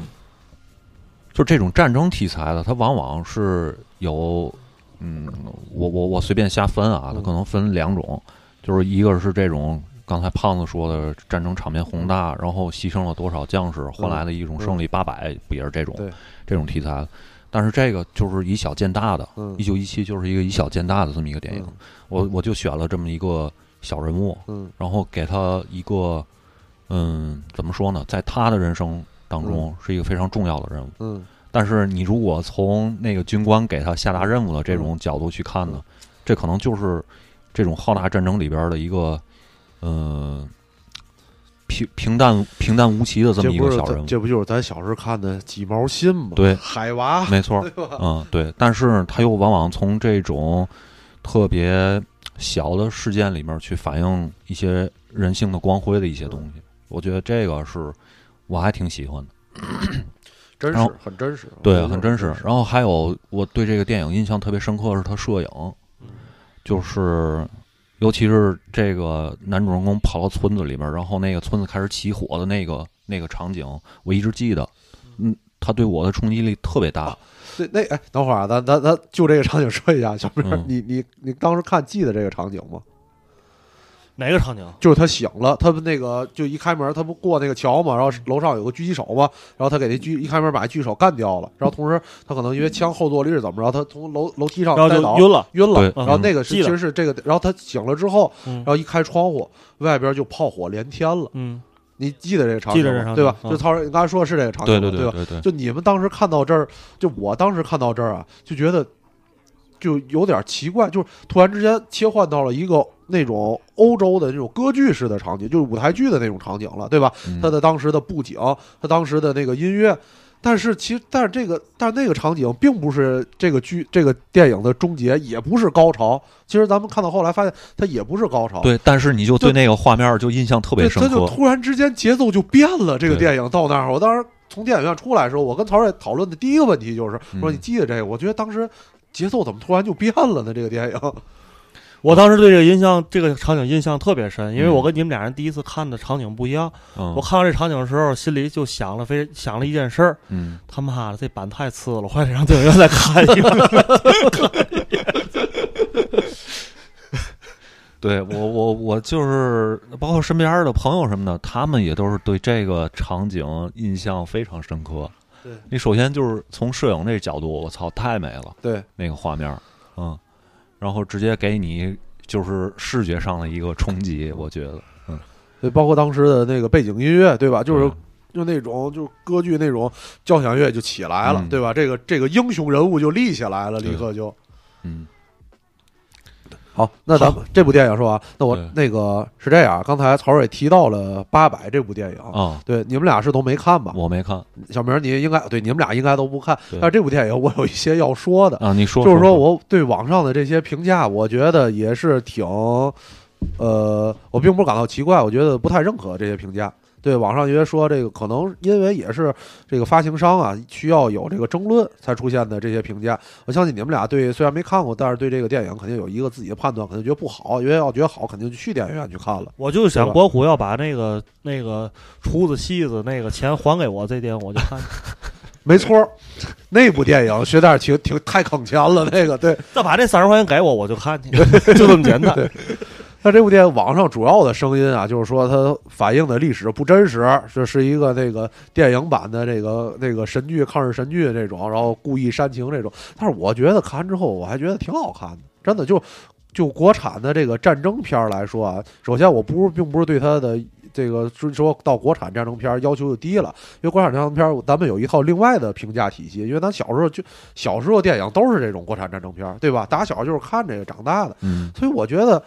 Speaker 4: 就这种战争题材的，它往往是有嗯，我我我随便瞎分啊，它可能分两种，就是一个是这种刚才胖子说的战争场面宏大，然后牺牲了多少将士换来的一种胜利八百，不也是这种这种题材？但是这个就是以小见大的，
Speaker 3: 嗯。
Speaker 4: 一九一七就是一个以小见大的这么一个电影，我我就选了这么一个小人物，
Speaker 3: 嗯。
Speaker 4: 然后给他一个，嗯，怎么说呢，在他的人生当中是一个非常重要的任务。
Speaker 3: 嗯。
Speaker 4: 但是你如果从那个军官给他下达任务的这种角度去看呢，这可能就是这种浩大战争里边的一个，呃，平平淡平淡无奇的这么一个小人物。
Speaker 3: 这不就是咱小时候看的鸡毛信吗？
Speaker 4: 对
Speaker 3: 海娃，
Speaker 4: 没错？嗯，对。但是他又往往从这种特别小的事件里面去反映一些人性的光辉的一些东西。我觉得这个是我还挺喜欢的。
Speaker 3: 真
Speaker 4: 然后
Speaker 3: 实，很真实，
Speaker 4: 对，很真实。然后还有，我对这个电影印象特别深刻的是他摄影，就是尤其是这个男主人公跑到村子里边，然后那个村子开始起火的那个那个场景，我一直记得。嗯，他对我的冲击力特别大。
Speaker 3: 那那哎，等会儿啊，咱咱咱就这个场景说一下，小明，
Speaker 4: 嗯
Speaker 3: 你你你当时看记得这个场景吗？
Speaker 2: 哪个场景？
Speaker 3: 就是他醒了，他不那个就一开门，他不过那个桥嘛，然后楼上有个狙击手嘛，然后他给那狙一开门把那狙击手干掉了，然后同时他可能因为枪后坐力是怎么着，他从楼楼梯上
Speaker 2: 然后就晕了。
Speaker 3: 晕了，然后那个是其实是这个，然后他醒了之后，
Speaker 2: 嗯
Speaker 3: 然后一开窗户，外边就炮火连天了，
Speaker 2: 嗯，
Speaker 3: 你记得这个场景吗？
Speaker 2: 记得这场景
Speaker 3: 对吧？
Speaker 2: 嗯
Speaker 3: 就曹仁，你刚才说的是这个场景
Speaker 4: 对
Speaker 3: 吗，吧？
Speaker 4: 对对对对，
Speaker 3: 就你们当时看到这儿，就我当时看到这儿啊，就觉得就有点奇怪，就是突然之间切换到了一个那种欧洲的那种歌剧式的场景，就是舞台剧的那种场景了，对吧？
Speaker 4: 嗯
Speaker 3: 他的当时的布景，他当时的那个音乐。但是其实，但是这个，但是那个场景并不是这个剧、这个电影的终结，也不是高潮。其实咱们看到后来发现，它也不是高潮。
Speaker 4: 对，但是你就对那个画面就印象特别，深刻。
Speaker 3: 他就突然之间节奏就变了。这个电影到那儿，我当时从电影院出来的时候，我跟曹睿讨论的第一个问题就是说，
Speaker 4: 嗯
Speaker 3: 你记得这个？我觉得当时节奏怎么突然就变了呢？这个电影，
Speaker 2: 我当时对这个印象，这个场景印象特别深，因为
Speaker 4: 嗯
Speaker 2: 我跟你们俩人第一次看的场景不一样。
Speaker 4: 嗯
Speaker 2: 我看到这场景的时候，心里就想了非想了一件事儿：
Speaker 4: 嗯，
Speaker 2: 他妈的，这板太次了，我还得让电影院再看一遍。
Speaker 4: 对我我我就是包括身边的朋友什么的，他们也都是对这个场景印象非常深刻。
Speaker 3: 对
Speaker 4: 你首先就是从摄影那角度，我操，太美了，
Speaker 3: 对
Speaker 4: 那个画面，嗯，然后直接给你就是视觉上的一个冲击，我觉得，嗯，
Speaker 3: 对，包括当时的那个背景音乐，对吧？就是
Speaker 4: 嗯
Speaker 3: 就那种就是歌剧那种交响乐就起来了，
Speaker 4: 嗯。
Speaker 3: 对吧？这个这个英雄人物就立起来了，立刻就。
Speaker 4: 嗯
Speaker 3: 好，那咱们这部电影说完，那我那个是这样，刚才曹睿提到了《八百》这部电影，
Speaker 4: 啊，
Speaker 3: 对，你们俩是都没看吧？
Speaker 4: 我没看。
Speaker 3: 小明，你应该对你们俩应该都不看，但是这部电影我有一些要说的，
Speaker 4: 啊，你说
Speaker 3: 就是说
Speaker 4: 说。
Speaker 3: 我对网上的这些评价，我觉得也是挺，呃，我并不是感到奇怪，我觉得不太认可这些评价。对网上因为说这个可能因为也是这个发行商啊需要有这个争论才出现的这些评价，我相信你们俩对虽然没看过，但是对这个电影肯定有一个自己的判断，肯定觉得不好，因为要觉得好，肯定就去电影院去看了。
Speaker 2: 我就想国虎要把那个那个厨子戏子那个钱还给我，这点我就看。
Speaker 3: 没错儿，那部电影实在是挺挺太坑钱了，那个对。
Speaker 2: 再把这三十块钱给我，我就看去，就这么简单。
Speaker 3: 那这部电影网上主要的声音啊，就是说它反映的历史不真实，这是一个那个电影版的这个那个神剧、抗日神剧这种，然后故意煽情这种。但是我觉得看完之后，我还觉得挺好看的，真的就就国产的这个战争片儿来说啊，首先我不是并不是对它的。这个是说到国产战争片儿要求就低了，因为国产战争片儿咱们有一套另外的评价体系，因为咱小时候就小时候电影都是这种国产战争片儿，对吧？打小就是看这个长大的，
Speaker 4: 嗯
Speaker 3: 所以我觉得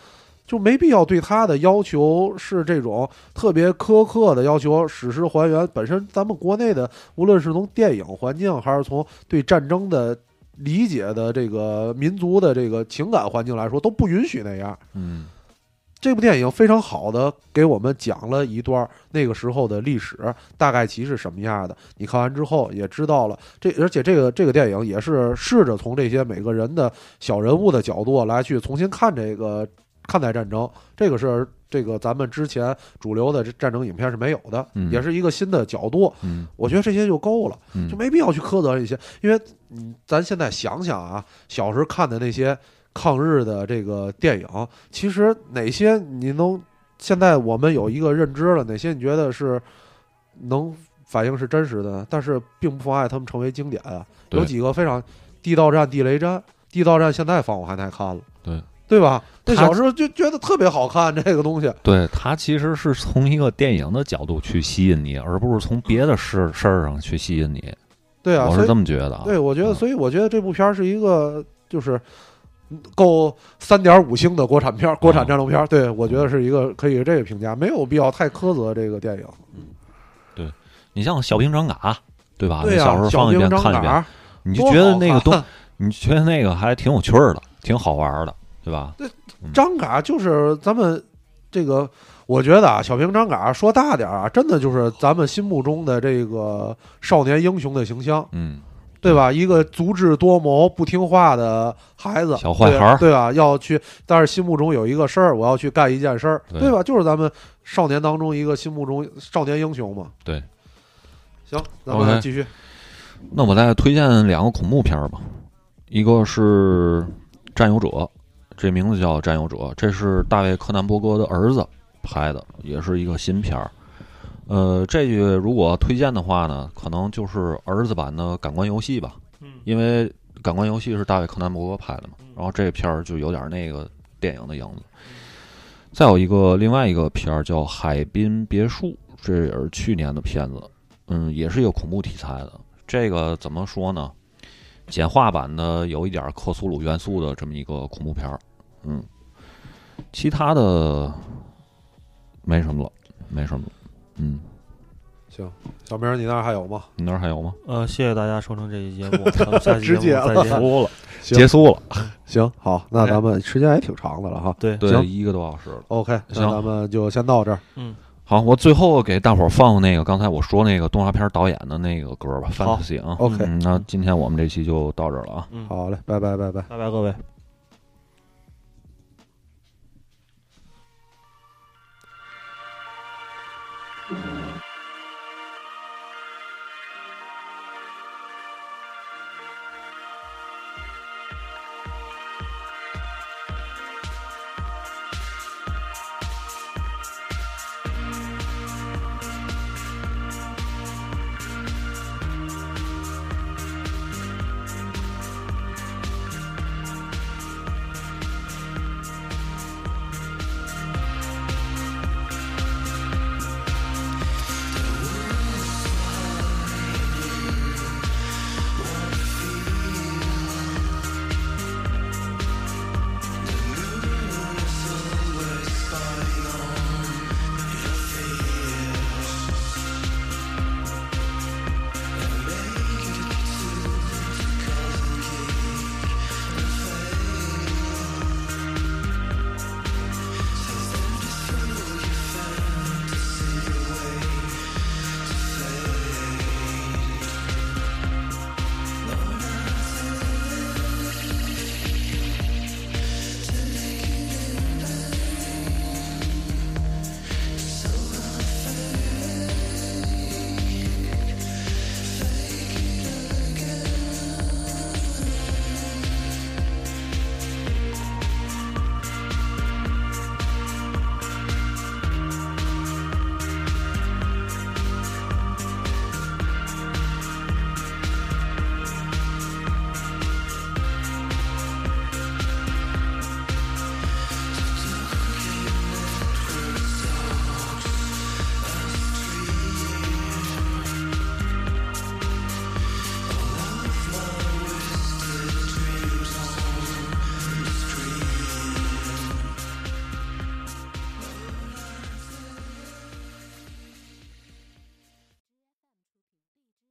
Speaker 3: 就没必要对他的要求是这种特别苛刻的要求，史实还原。本身咱们国内的，无论是从电影环境，还是从对战争的理解的这个民族的这个情感环境来说，都不允许那样。
Speaker 4: 嗯
Speaker 3: 这部电影非常好的给我们讲了一段那个时候的历史，大概其是什么样的。你看完之后也知道了，这而且这个这个电影也是试着从这些每个人的小人物的角度来去重新看这个看待战争，这个是这个咱们之前主流的战争影片是没有的，
Speaker 4: 嗯。
Speaker 3: 也是一个新的角度。
Speaker 4: 嗯。
Speaker 3: 我觉得这些就够了，
Speaker 4: 嗯。
Speaker 3: 就没必要去苛责这些，因为嗯，咱现在想想啊，小时候看的那些抗日的这个电影，其实哪些你能现在我们有一个认知了，哪些你觉得是能反映是真实的，但是并不妨碍他们成为经典啊。有几个非常地道战、地雷战、地道战，现在放我还爱看了，
Speaker 4: 对
Speaker 3: 对吧？那
Speaker 4: 他
Speaker 3: 小时候就觉得特别好看这个东西，
Speaker 4: 对，它其实是从一个电影的角度去吸引你，而不是从别的事事儿上去吸引你。
Speaker 3: 对啊，
Speaker 4: 我是这么觉得啊。
Speaker 3: 对，我觉得，
Speaker 4: 嗯
Speaker 3: 所以我觉得这部片儿是一个就是够三点五星的国产片儿，国产
Speaker 4: 哦
Speaker 3: 战斗片儿。对，我觉得是一个可以这个评价，没有必要太苛责这个电影。
Speaker 4: 嗯，对你像小兵张嘎，对吧？
Speaker 3: 对呀、
Speaker 4: 你小时候放一遍看一遍，你就觉得那个东，你觉得那个还挺有趣儿的，挺好玩儿的，对吧？
Speaker 3: 张嘎就是咱们这个，我觉得啊，小平张嘎说大点儿啊，真的就是咱们心目中的这个少年英雄的形象。
Speaker 4: 嗯，
Speaker 3: 对吧？一个足智多谋、不听话的孩子，
Speaker 4: 小坏孩儿
Speaker 3: 对吧？要去，但是心目中有一个事儿，我要去干一件事儿，
Speaker 4: 对
Speaker 3: 对吧？就是咱们少年当中一个心目中少年英雄嘛。
Speaker 4: 对，
Speaker 3: 行，咱们继续。
Speaker 4: 那我再推荐两个恐怖片儿吧，一个是《占有者》，这名字叫《占有者》，这是大卫·柯南伯格的儿子拍的，也是一个新片儿。呃，这句如果推荐的话呢，可能就是儿子版的《感官游戏》吧，
Speaker 2: 嗯
Speaker 4: 因为《感官游戏》是大卫·柯南伯格拍的嘛，然后这片儿就有点那个电影的影子。再有一个另外一个片儿叫《海滨别墅》，这也是去年的片子，嗯，也是一个恐怖题材的。这个怎么说呢？简化版的有一点克苏鲁元素的这么一个恐怖片儿，嗯，其他的没什么了，没什么了，嗯，
Speaker 3: 行，小明，你那儿还有吗？
Speaker 4: 你那儿还有吗？
Speaker 2: 呃，谢谢大家收听这期节目，咱们下期节
Speaker 3: 直接了
Speaker 2: 目再见。
Speaker 4: 束了，
Speaker 3: 行
Speaker 4: 结束了，
Speaker 3: 行，好，那咱们时间也挺长的了哈。
Speaker 2: 对，
Speaker 4: 对，
Speaker 3: 行
Speaker 4: 一个多小时了。
Speaker 3: OK，那
Speaker 4: 行
Speaker 3: 咱们就先到这儿。
Speaker 4: 嗯好，我最后给大伙儿放那个刚才我说那个动画片导演的那个歌吧
Speaker 3: 好
Speaker 4: ，Fantasy 啊。
Speaker 3: OK
Speaker 4: 嗯，那今天我们这期就到这儿了啊。
Speaker 2: 嗯，
Speaker 3: 好嘞，拜拜拜拜。
Speaker 2: 拜拜各位。
Speaker 3: 拜